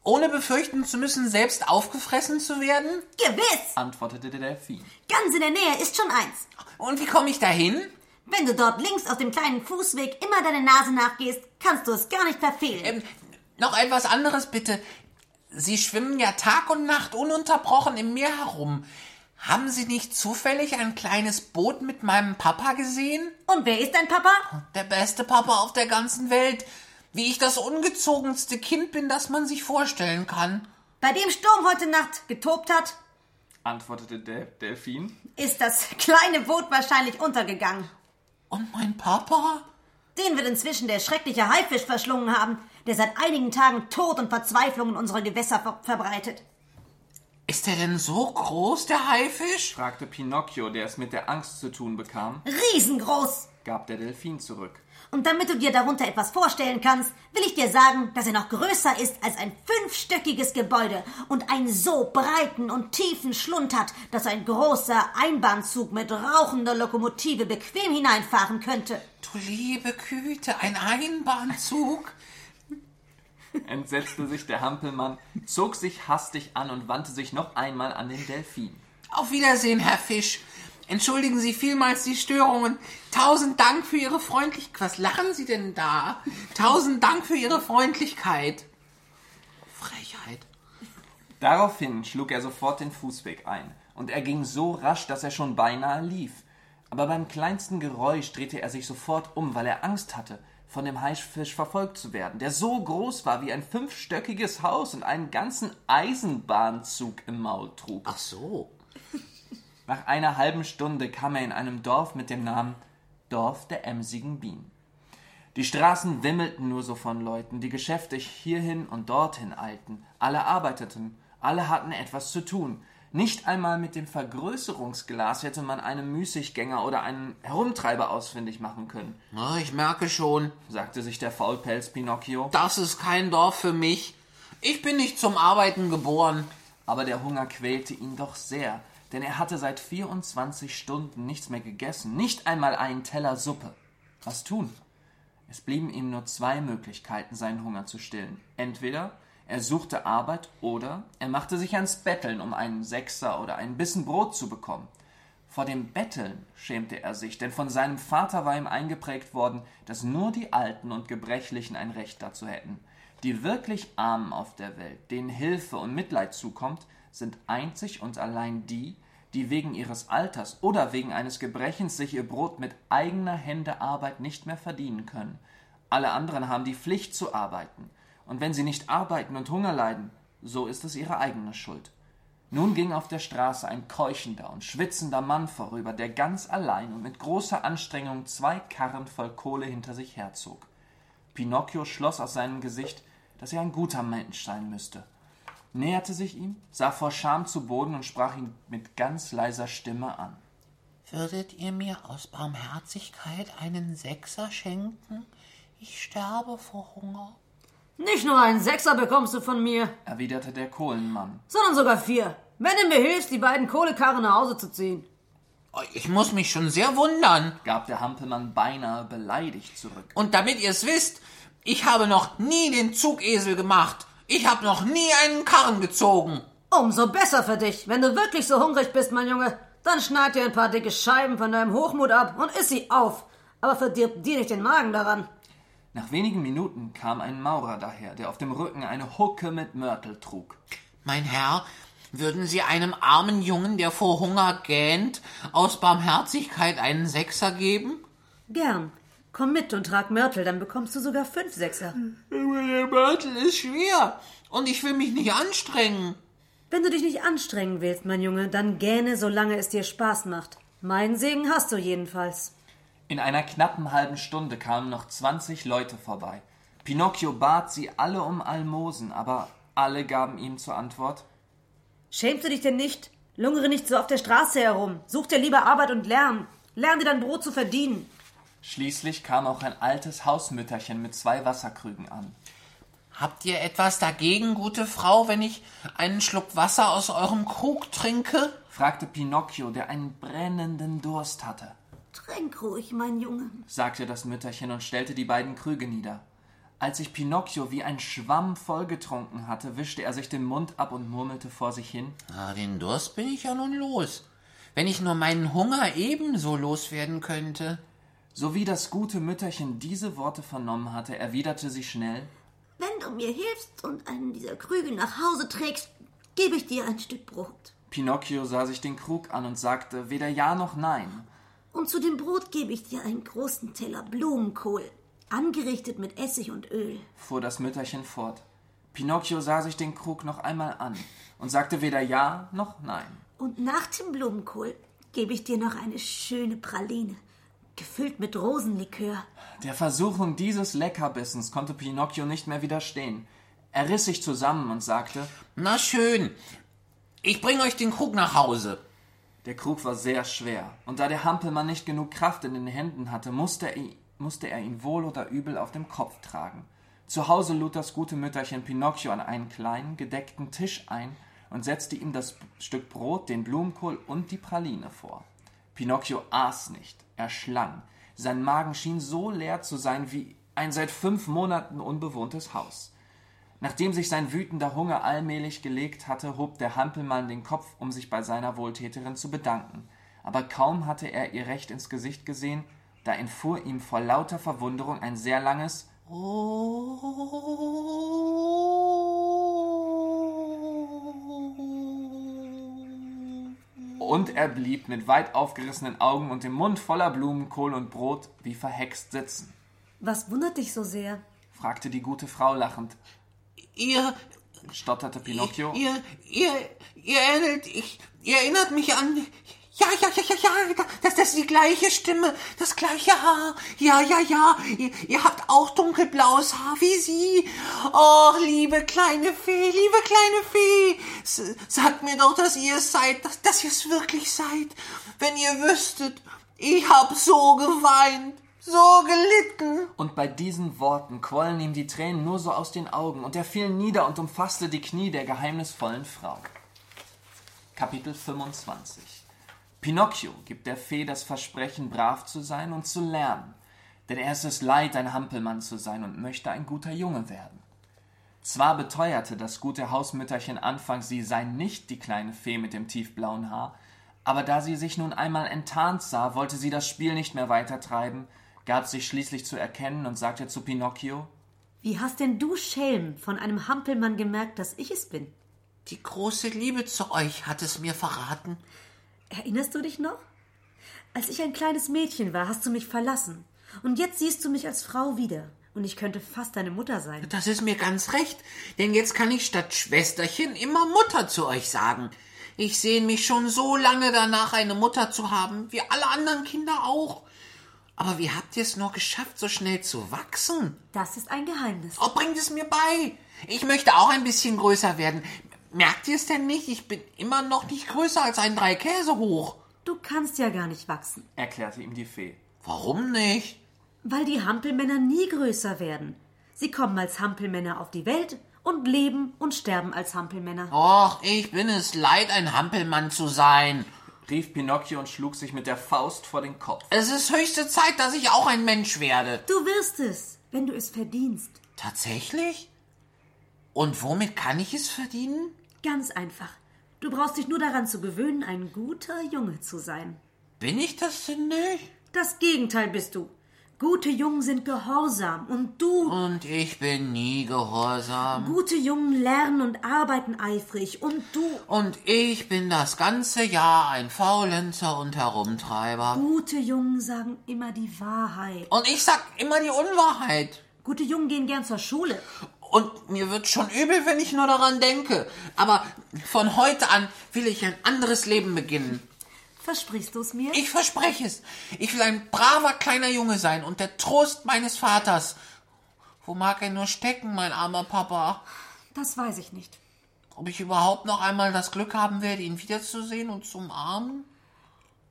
Speaker 2: ohne befürchten zu müssen, selbst aufgefressen zu werden?
Speaker 6: Gewiss.
Speaker 3: antwortete der Delfin.
Speaker 6: Ganz in der Nähe ist schon eins.
Speaker 2: Und wie komme ich dahin?
Speaker 6: Wenn du dort links auf dem kleinen Fußweg immer deine Nase nachgehst, kannst du es gar nicht verfehlen.
Speaker 2: Ähm, noch etwas anderes bitte. Sie schwimmen ja Tag und Nacht ununterbrochen im Meer herum. Haben Sie nicht zufällig ein kleines Boot mit meinem Papa gesehen?
Speaker 6: Und wer ist dein Papa?
Speaker 2: Der beste Papa auf der ganzen Welt. Wie ich das ungezogenste Kind bin, das man sich vorstellen kann.
Speaker 6: Bei dem Sturm heute Nacht getobt hat,
Speaker 3: antwortete der Delfin.
Speaker 6: ist das kleine Boot wahrscheinlich untergegangen.
Speaker 2: Und mein Papa?
Speaker 6: Den wird inzwischen der schreckliche Haifisch verschlungen haben, der seit einigen Tagen Tod und Verzweiflung in unsere Gewässer ver verbreitet.
Speaker 2: Ist er denn so groß, der Haifisch?
Speaker 3: fragte Pinocchio, der es mit der Angst zu tun bekam,
Speaker 6: Riesengroß.
Speaker 3: gab der Delfin zurück.
Speaker 6: Und damit du dir darunter etwas vorstellen kannst, will ich dir sagen, dass er noch größer ist als ein fünfstöckiges Gebäude und einen so breiten und tiefen Schlund hat, dass ein großer Einbahnzug mit rauchender Lokomotive bequem hineinfahren könnte.
Speaker 2: Du liebe Güte, ein Einbahnzug?
Speaker 3: Entsetzte sich der Hampelmann, zog sich hastig an und wandte sich noch einmal an den Delfin.
Speaker 2: Auf Wiedersehen, Herr Fisch. Entschuldigen Sie vielmals die Störungen. Tausend Dank für Ihre Freundlichkeit. Was lachen Sie denn da? Tausend Dank für Ihre Freundlichkeit. Frechheit.
Speaker 3: Daraufhin schlug er sofort den Fußweg ein, und er ging so rasch, dass er schon beinahe lief. Aber beim kleinsten Geräusch drehte er sich sofort um, weil er Angst hatte, von dem Haifisch verfolgt zu werden, der so groß war wie ein fünfstöckiges Haus und einen ganzen Eisenbahnzug im Maul trug.
Speaker 2: Ach so.
Speaker 3: Nach einer halben Stunde kam er in einem Dorf mit dem Namen Dorf der emsigen Bienen. Die Straßen wimmelten nur so von Leuten, die geschäftig hierhin und dorthin eilten. Alle arbeiteten, alle hatten etwas zu tun. Nicht einmal mit dem Vergrößerungsglas hätte man einen Müßiggänger oder einen Herumtreiber ausfindig machen können,
Speaker 2: Na, ich merke schon,
Speaker 3: sagte sich der Faulpelz Pinocchio.
Speaker 2: das ist kein Dorf für mich. Ich bin nicht zum Arbeiten geboren.
Speaker 3: Aber der Hunger quälte ihn doch sehr, denn er hatte seit 24 Stunden nichts mehr gegessen, nicht einmal einen Teller Suppe. Was tun? Es blieben ihm nur zwei Möglichkeiten, seinen Hunger zu stillen. Entweder er suchte Arbeit oder er machte sich ans Betteln, um einen Sechser oder einen Bissen Brot zu bekommen. Vor dem Betteln schämte er sich, denn von seinem Vater war ihm eingeprägt worden, dass nur die Alten und Gebrechlichen ein Recht dazu hätten. Die wirklich Armen auf der Welt, denen Hilfe und Mitleid zukommt, sind einzig und allein die, die wegen ihres Alters oder wegen eines Gebrechens sich ihr Brot mit eigener Hände Arbeit nicht mehr verdienen können. Alle anderen haben die Pflicht zu arbeiten. Und wenn sie nicht arbeiten und Hunger leiden, so ist es ihre eigene Schuld. Nun ging auf der Straße ein keuchender und schwitzender Mann vorüber, der ganz allein und mit großer Anstrengung zwei Karren voll Kohle hinter sich herzog. Pinocchio schloss aus seinem Gesicht, dass er ein guter Mensch sein müsste, näherte sich ihm, sah vor Scham zu Boden und sprach ihn mit ganz leiser Stimme an.
Speaker 2: Würdet ihr mir aus Barmherzigkeit einen Sechser schenken? Ich sterbe vor Hunger.
Speaker 4: Nicht nur einen Sechser bekommst du von mir,
Speaker 3: erwiderte der Kohlenmann.
Speaker 4: sondern sogar vier. Wenn du mir hilfst, die beiden Kohlekarren nach Hause zu ziehen.
Speaker 2: Oh, Ich muss mich schon sehr wundern.
Speaker 3: gab der Hampelmann beinahe beleidigt zurück.
Speaker 2: Und damit ihr es wisst, ich habe noch nie den Zugesel gemacht. Ich habe noch nie einen Karren gezogen.
Speaker 4: Umso besser für dich. Wenn du wirklich so hungrig bist, mein Junge, dann schneid dir ein paar dicke Scheiben von deinem Hochmut ab und iss sie auf. Aber verdirb dir nicht den Magen daran.
Speaker 3: Nach wenigen Minuten kam ein Maurer daher, der auf dem Rücken eine Hucke mit Mörtel trug.
Speaker 2: Mein Herr, würden Sie einem armen Jungen, der vor Hunger gähnt, aus Barmherzigkeit einen Sechser geben?
Speaker 4: Gern. Komm mit und trag Mörtel, dann bekommst du sogar fünf Sechser.
Speaker 2: Der Mörtel ist schwer und ich will mich nicht anstrengen.
Speaker 4: Wenn du dich nicht anstrengen willst, mein Junge, dann gähne, solange es dir Spaß macht. Meinen Segen hast du jedenfalls.
Speaker 3: In einer knappen halben Stunde kamen noch zwanzig Leute vorbei. Pinocchio bat sie alle um Almosen, aber alle gaben ihm zur Antwort
Speaker 4: Schämst du dich denn nicht? Lungere nicht so auf der Straße herum. Such dir lieber Arbeit und lern. Lern dir dein Brot zu verdienen.
Speaker 3: Schließlich kam auch ein altes Hausmütterchen mit zwei Wasserkrügen an.
Speaker 2: Habt ihr etwas dagegen, gute Frau, wenn ich einen Schluck Wasser aus eurem Krug trinke?
Speaker 3: fragte Pinocchio, der einen brennenden Durst hatte.
Speaker 7: Trink ruhig, mein Junge.
Speaker 3: sagte das Mütterchen und stellte die beiden Krüge nieder. Als sich Pinocchio wie ein Schwamm vollgetrunken hatte, wischte er sich den Mund ab und murmelte vor sich hin.
Speaker 2: Ah, den Durst bin ich ja nun los. Wenn ich nur meinen Hunger ebenso loswerden könnte.
Speaker 3: Sowie das gute Mütterchen diese Worte vernommen hatte, erwiderte sie schnell
Speaker 7: Wenn du mir hilfst und einen dieser Krüge nach Hause trägst, gebe ich dir ein Stück Brot.
Speaker 3: Pinocchio sah sich den Krug an und sagte weder ja noch nein.
Speaker 7: Und zu dem Brot gebe ich dir einen großen Teller Blumenkohl, angerichtet mit Essig und Öl.
Speaker 3: fuhr das Mütterchen fort. Pinocchio sah sich den Krug noch einmal an und sagte weder ja noch nein.
Speaker 7: Und nach dem Blumenkohl gebe ich dir noch eine schöne Praline, gefüllt mit Rosenlikör.
Speaker 3: Der Versuchung dieses Leckerbissens konnte Pinocchio nicht mehr widerstehen. Er riss sich zusammen und sagte,
Speaker 2: Na schön. Ich bring euch den Krug nach Hause.
Speaker 3: Der Krug war sehr schwer, und da der Hampelmann nicht genug Kraft in den Händen hatte, musste er, musste er ihn wohl oder übel auf dem Kopf tragen. Zu Hause lud das gute Mütterchen Pinocchio an einen kleinen, gedeckten Tisch ein und setzte ihm das Stück Brot, den Blumenkohl und die Praline vor. Pinocchio aß nicht, er schlang. Sein Magen schien so leer zu sein wie ein seit fünf Monaten unbewohntes Haus. Nachdem sich sein wütender Hunger allmählich gelegt hatte, hob der Hampelmann den Kopf, um sich bei seiner Wohltäterin zu bedanken. Aber kaum hatte er ihr recht ins Gesicht gesehen, da entfuhr ihm vor lauter Verwunderung ein sehr langes und er blieb mit weit aufgerissenen Augen und dem Mund voller Blumenkohl und Brot wie verhext sitzen,
Speaker 4: Was wundert dich so sehr?
Speaker 3: fragte die gute Frau lachend,
Speaker 2: Ihr,
Speaker 3: stotterte Pinocchio.
Speaker 2: ihr, ihr, ihr erinnert, ich, ihr erinnert mich an. Ja, ja, ja, ja, ja, das, das ist die gleiche Stimme, das gleiche Haar. Ja, ja, ja, ihr, ihr habt auch dunkelblaues Haar wie sie. Oh, liebe kleine Fee, liebe kleine Fee, S sagt mir doch, dass ihr es seid, dass, dass ihr es wirklich seid. Wenn ihr wüsstet, ich hab so geweint, so gelitten.
Speaker 3: Und bei diesen Worten quollen ihm die Tränen nur so aus den Augen, und er fiel nieder und umfasste die Knie der geheimnisvollen Frau. Kapitel 25 Pinocchio gibt der Fee das Versprechen, brav zu sein und zu lernen, denn er ist es leid, ein Hampelmann zu sein und möchte ein guter Junge werden. Zwar beteuerte das gute Hausmütterchen anfangs, sie sei nicht die kleine Fee mit dem tiefblauen Haar, aber da sie sich nun einmal enttarnt sah, wollte sie das Spiel nicht mehr weitertreiben, gab sich schließlich zu erkennen und sagte zu Pinocchio
Speaker 4: Wie hast denn du, Schelm, von einem Hampelmann gemerkt, dass ich es bin?
Speaker 2: Die große Liebe zu euch hat es mir verraten.
Speaker 4: Erinnerst du dich noch? Als ich ein kleines Mädchen war, hast du mich verlassen. Und jetzt siehst du mich als Frau wieder. Und ich könnte fast deine Mutter sein.
Speaker 2: Das ist mir ganz recht, denn jetzt kann ich statt Schwesterchen immer Mutter zu euch sagen. Ich sehne mich schon so lange danach, eine Mutter zu haben, wie alle anderen Kinder auch. Aber wie habt ihr es nur geschafft, so schnell zu wachsen?
Speaker 4: Das ist ein Geheimnis.
Speaker 2: Oh, bringt es mir bei. Ich möchte auch ein bisschen größer werden. Merkt ihr es denn nicht? Ich bin immer noch nicht größer als ein drei Käse hoch.
Speaker 4: Du kannst ja gar nicht wachsen,
Speaker 3: erklärte ihm die Fee.
Speaker 2: Warum nicht?
Speaker 4: weil die Hampelmänner nie größer werden. Sie kommen als Hampelmänner auf die Welt und leben und sterben als Hampelmänner.
Speaker 2: Och, ich bin es leid, ein Hampelmann zu sein.
Speaker 3: Rief Pinocchio und schlug sich mit der Faust vor den Kopf.
Speaker 2: Es ist höchste Zeit, dass ich auch ein Mensch werde.
Speaker 4: Du wirst es, wenn du es verdienst.
Speaker 2: Tatsächlich? Und womit kann ich es verdienen?
Speaker 4: Ganz einfach. Du brauchst dich nur daran zu gewöhnen, ein guter Junge zu sein.
Speaker 2: Bin ich das denn nicht?
Speaker 4: Das Gegenteil bist du. Gute Jungen sind gehorsam und du.
Speaker 2: Und ich bin nie gehorsam.
Speaker 4: Gute Jungen lernen und arbeiten eifrig und du.
Speaker 2: Und ich bin das ganze Jahr ein Faulenzer und Herumtreiber.
Speaker 4: Gute Jungen sagen immer die Wahrheit.
Speaker 2: Und ich sag immer die Unwahrheit.
Speaker 4: Gute Jungen gehen gern zur Schule.
Speaker 2: Und mir wird schon übel, wenn ich nur daran denke. Aber von heute an will ich ein anderes Leben beginnen.
Speaker 4: Versprichst du es mir?
Speaker 2: Ich verspreche es. Ich will ein braver kleiner Junge sein und der Trost meines Vaters. Wo mag er nur stecken, mein armer Papa?
Speaker 4: Das weiß ich nicht.
Speaker 2: Ob ich überhaupt noch einmal das Glück haben werde, ihn wiederzusehen und zu umarmen?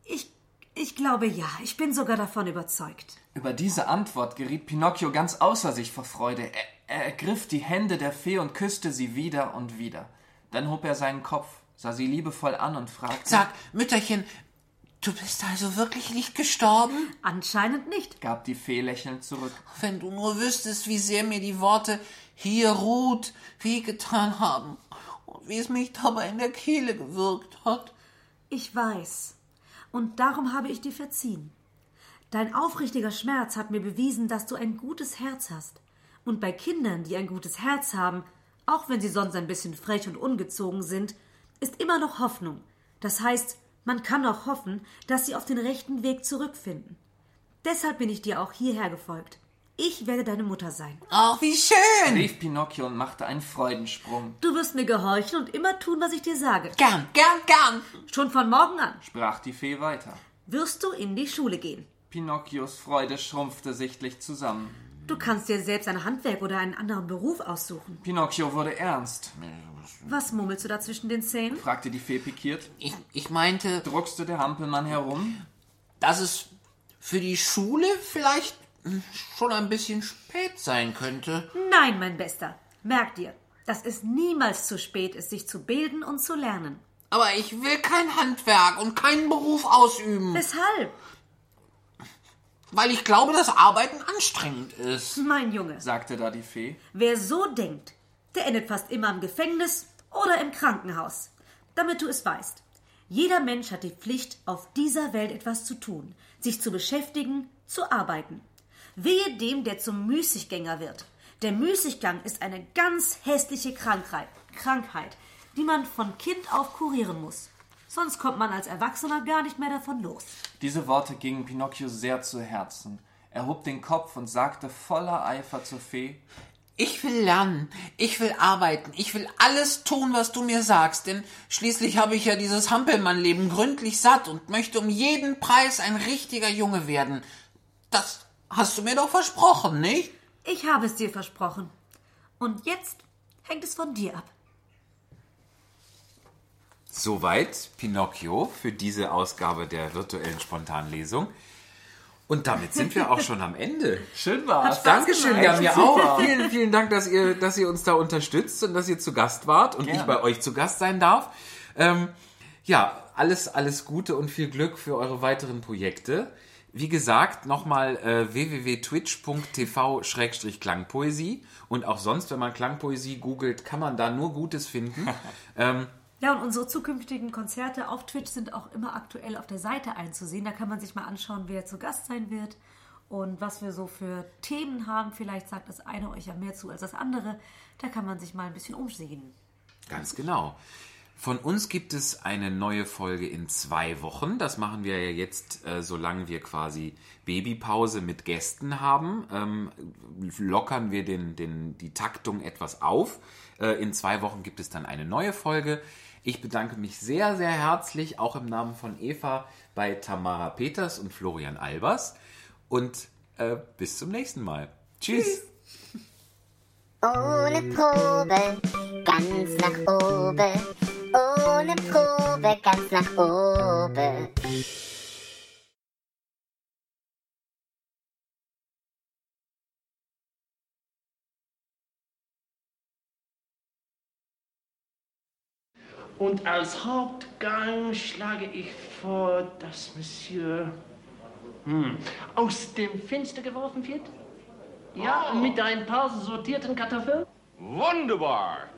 Speaker 4: Ich, ich glaube ja. Ich bin sogar davon überzeugt.
Speaker 3: Über diese Antwort geriet Pinocchio ganz außer sich vor Freude. Er, er ergriff die Hände der Fee und küsste sie wieder und wieder. Dann hob er seinen Kopf, sah sie liebevoll an und fragte:
Speaker 2: Sag, Mütterchen, du bist also wirklich nicht gestorben?
Speaker 4: Anscheinend nicht.
Speaker 3: gab die Fee lächelnd zurück.
Speaker 2: Wenn du nur wüsstest, wie sehr mir die Worte hier ruht wehgetan haben und wie es mich dabei in der Kehle gewirkt hat.
Speaker 4: Ich weiß. Und darum habe ich dir verziehen. Dein aufrichtiger Schmerz hat mir bewiesen, dass du ein gutes Herz hast. Und bei Kindern, die ein gutes Herz haben, auch wenn sie sonst ein bisschen frech und ungezogen sind, ist immer noch Hoffnung. Das heißt, man kann auch hoffen, dass sie auf den rechten Weg zurückfinden. Deshalb bin ich dir auch hierher gefolgt. Ich werde deine Mutter sein.
Speaker 2: Ach, wie schön!
Speaker 3: rief Pinocchio und machte einen Freudensprung.
Speaker 4: Du wirst mir gehorchen und immer tun, was ich dir sage.
Speaker 2: Gern, gern, gern.
Speaker 4: Schon von morgen an
Speaker 3: Sprach die Fee weiter.
Speaker 4: wirst du in die Schule gehen.
Speaker 3: Pinocchios Freude schrumpfte sichtlich zusammen.
Speaker 4: Du kannst dir selbst ein Handwerk oder einen anderen Beruf aussuchen.
Speaker 3: Pinocchio wurde ernst,
Speaker 4: Was murmelst du da zwischen den Zähnen?
Speaker 3: fragte die Fee pikiert.
Speaker 2: Ich, ich meinte,
Speaker 3: Druckste der Hampelmann herum.
Speaker 2: dass es für die Schule vielleicht schon ein bisschen spät sein könnte.
Speaker 4: Nein, mein Bester. Merk dir, dass es niemals zu spät ist, sich zu bilden und zu lernen.
Speaker 2: Aber ich will kein Handwerk und keinen Beruf ausüben,
Speaker 4: Weshalb?
Speaker 2: weil ich glaube, dass Arbeiten anstrengend ist.
Speaker 4: Mein Junge,
Speaker 3: sagte da die Fee.
Speaker 4: wer so denkt, der endet fast immer im Gefängnis oder im Krankenhaus. Damit du es weißt. Jeder Mensch hat die Pflicht, auf dieser Welt etwas zu tun, sich zu beschäftigen, zu arbeiten. Wehe dem, der zum Müßiggänger wird. Der Müßiggang ist eine ganz hässliche Krankheit, Krankheit, die man von Kind auf kurieren muss. Sonst kommt man als Erwachsener gar nicht mehr davon los.
Speaker 3: Diese Worte gingen Pinocchio sehr zu Herzen. Er hob den Kopf und sagte voller Eifer zur Fee:
Speaker 2: Ich will lernen, ich will arbeiten, ich will alles tun, was du mir sagst, denn schließlich habe ich ja dieses Hampelmann-Leben gründlich satt und möchte um jeden Preis ein richtiger Junge werden. Das hast du mir doch versprochen, nicht?
Speaker 4: Ich habe es dir versprochen. Und jetzt hängt es von dir ab.
Speaker 8: Soweit Pinocchio für diese Ausgabe der virtuellen Spontanlesung. Und damit sind wir auch schon am Ende.
Speaker 3: Schön war's.
Speaker 8: Dankeschön, ja, mir
Speaker 3: Super.
Speaker 8: auch. Vielen, vielen Dank, dass ihr, dass ihr uns da unterstützt und dass ihr zu Gast wart und
Speaker 3: Gerne.
Speaker 8: ich bei euch zu Gast sein darf. Ähm, ja, alles, alles Gute und viel Glück für eure weiteren Projekte. Wie gesagt, nochmal äh, www.twitch.tv-klangpoesie und auch sonst, wenn man Klangpoesie googelt, kann man da nur Gutes finden. ähm,
Speaker 4: Ja, und unsere zukünftigen Konzerte auf Twitch sind auch immer aktuell auf der Seite einzusehen. Da kann man sich mal anschauen, wer zu Gast sein wird und was wir so für Themen haben. Vielleicht sagt das eine euch ja mehr zu als das andere. Da kann man sich mal ein bisschen umsehen.
Speaker 8: Ganz genau.
Speaker 2: Von uns gibt es eine neue Folge in zwei Wochen. Das machen wir ja jetzt, äh, solange wir quasi Babypause mit Gästen haben. Ähm, lockern wir den, den, die Taktung etwas auf. Äh, in zwei Wochen gibt es dann eine neue Folge. Ich bedanke mich sehr, sehr herzlich, auch im Namen von Eva, bei Tamara Peters und Florian Albers. Und äh, bis zum nächsten Mal. Tschüss.
Speaker 1: Ohne Probe, ganz nach oben. Ohne Probe, ganz nach oben.
Speaker 5: Und als Hauptgang schlage ich vor, dass Monsieur hm, aus dem Fenster geworfen wird. Ja, mit ein paar sortierten Kartoffeln.
Speaker 9: Wunderbar.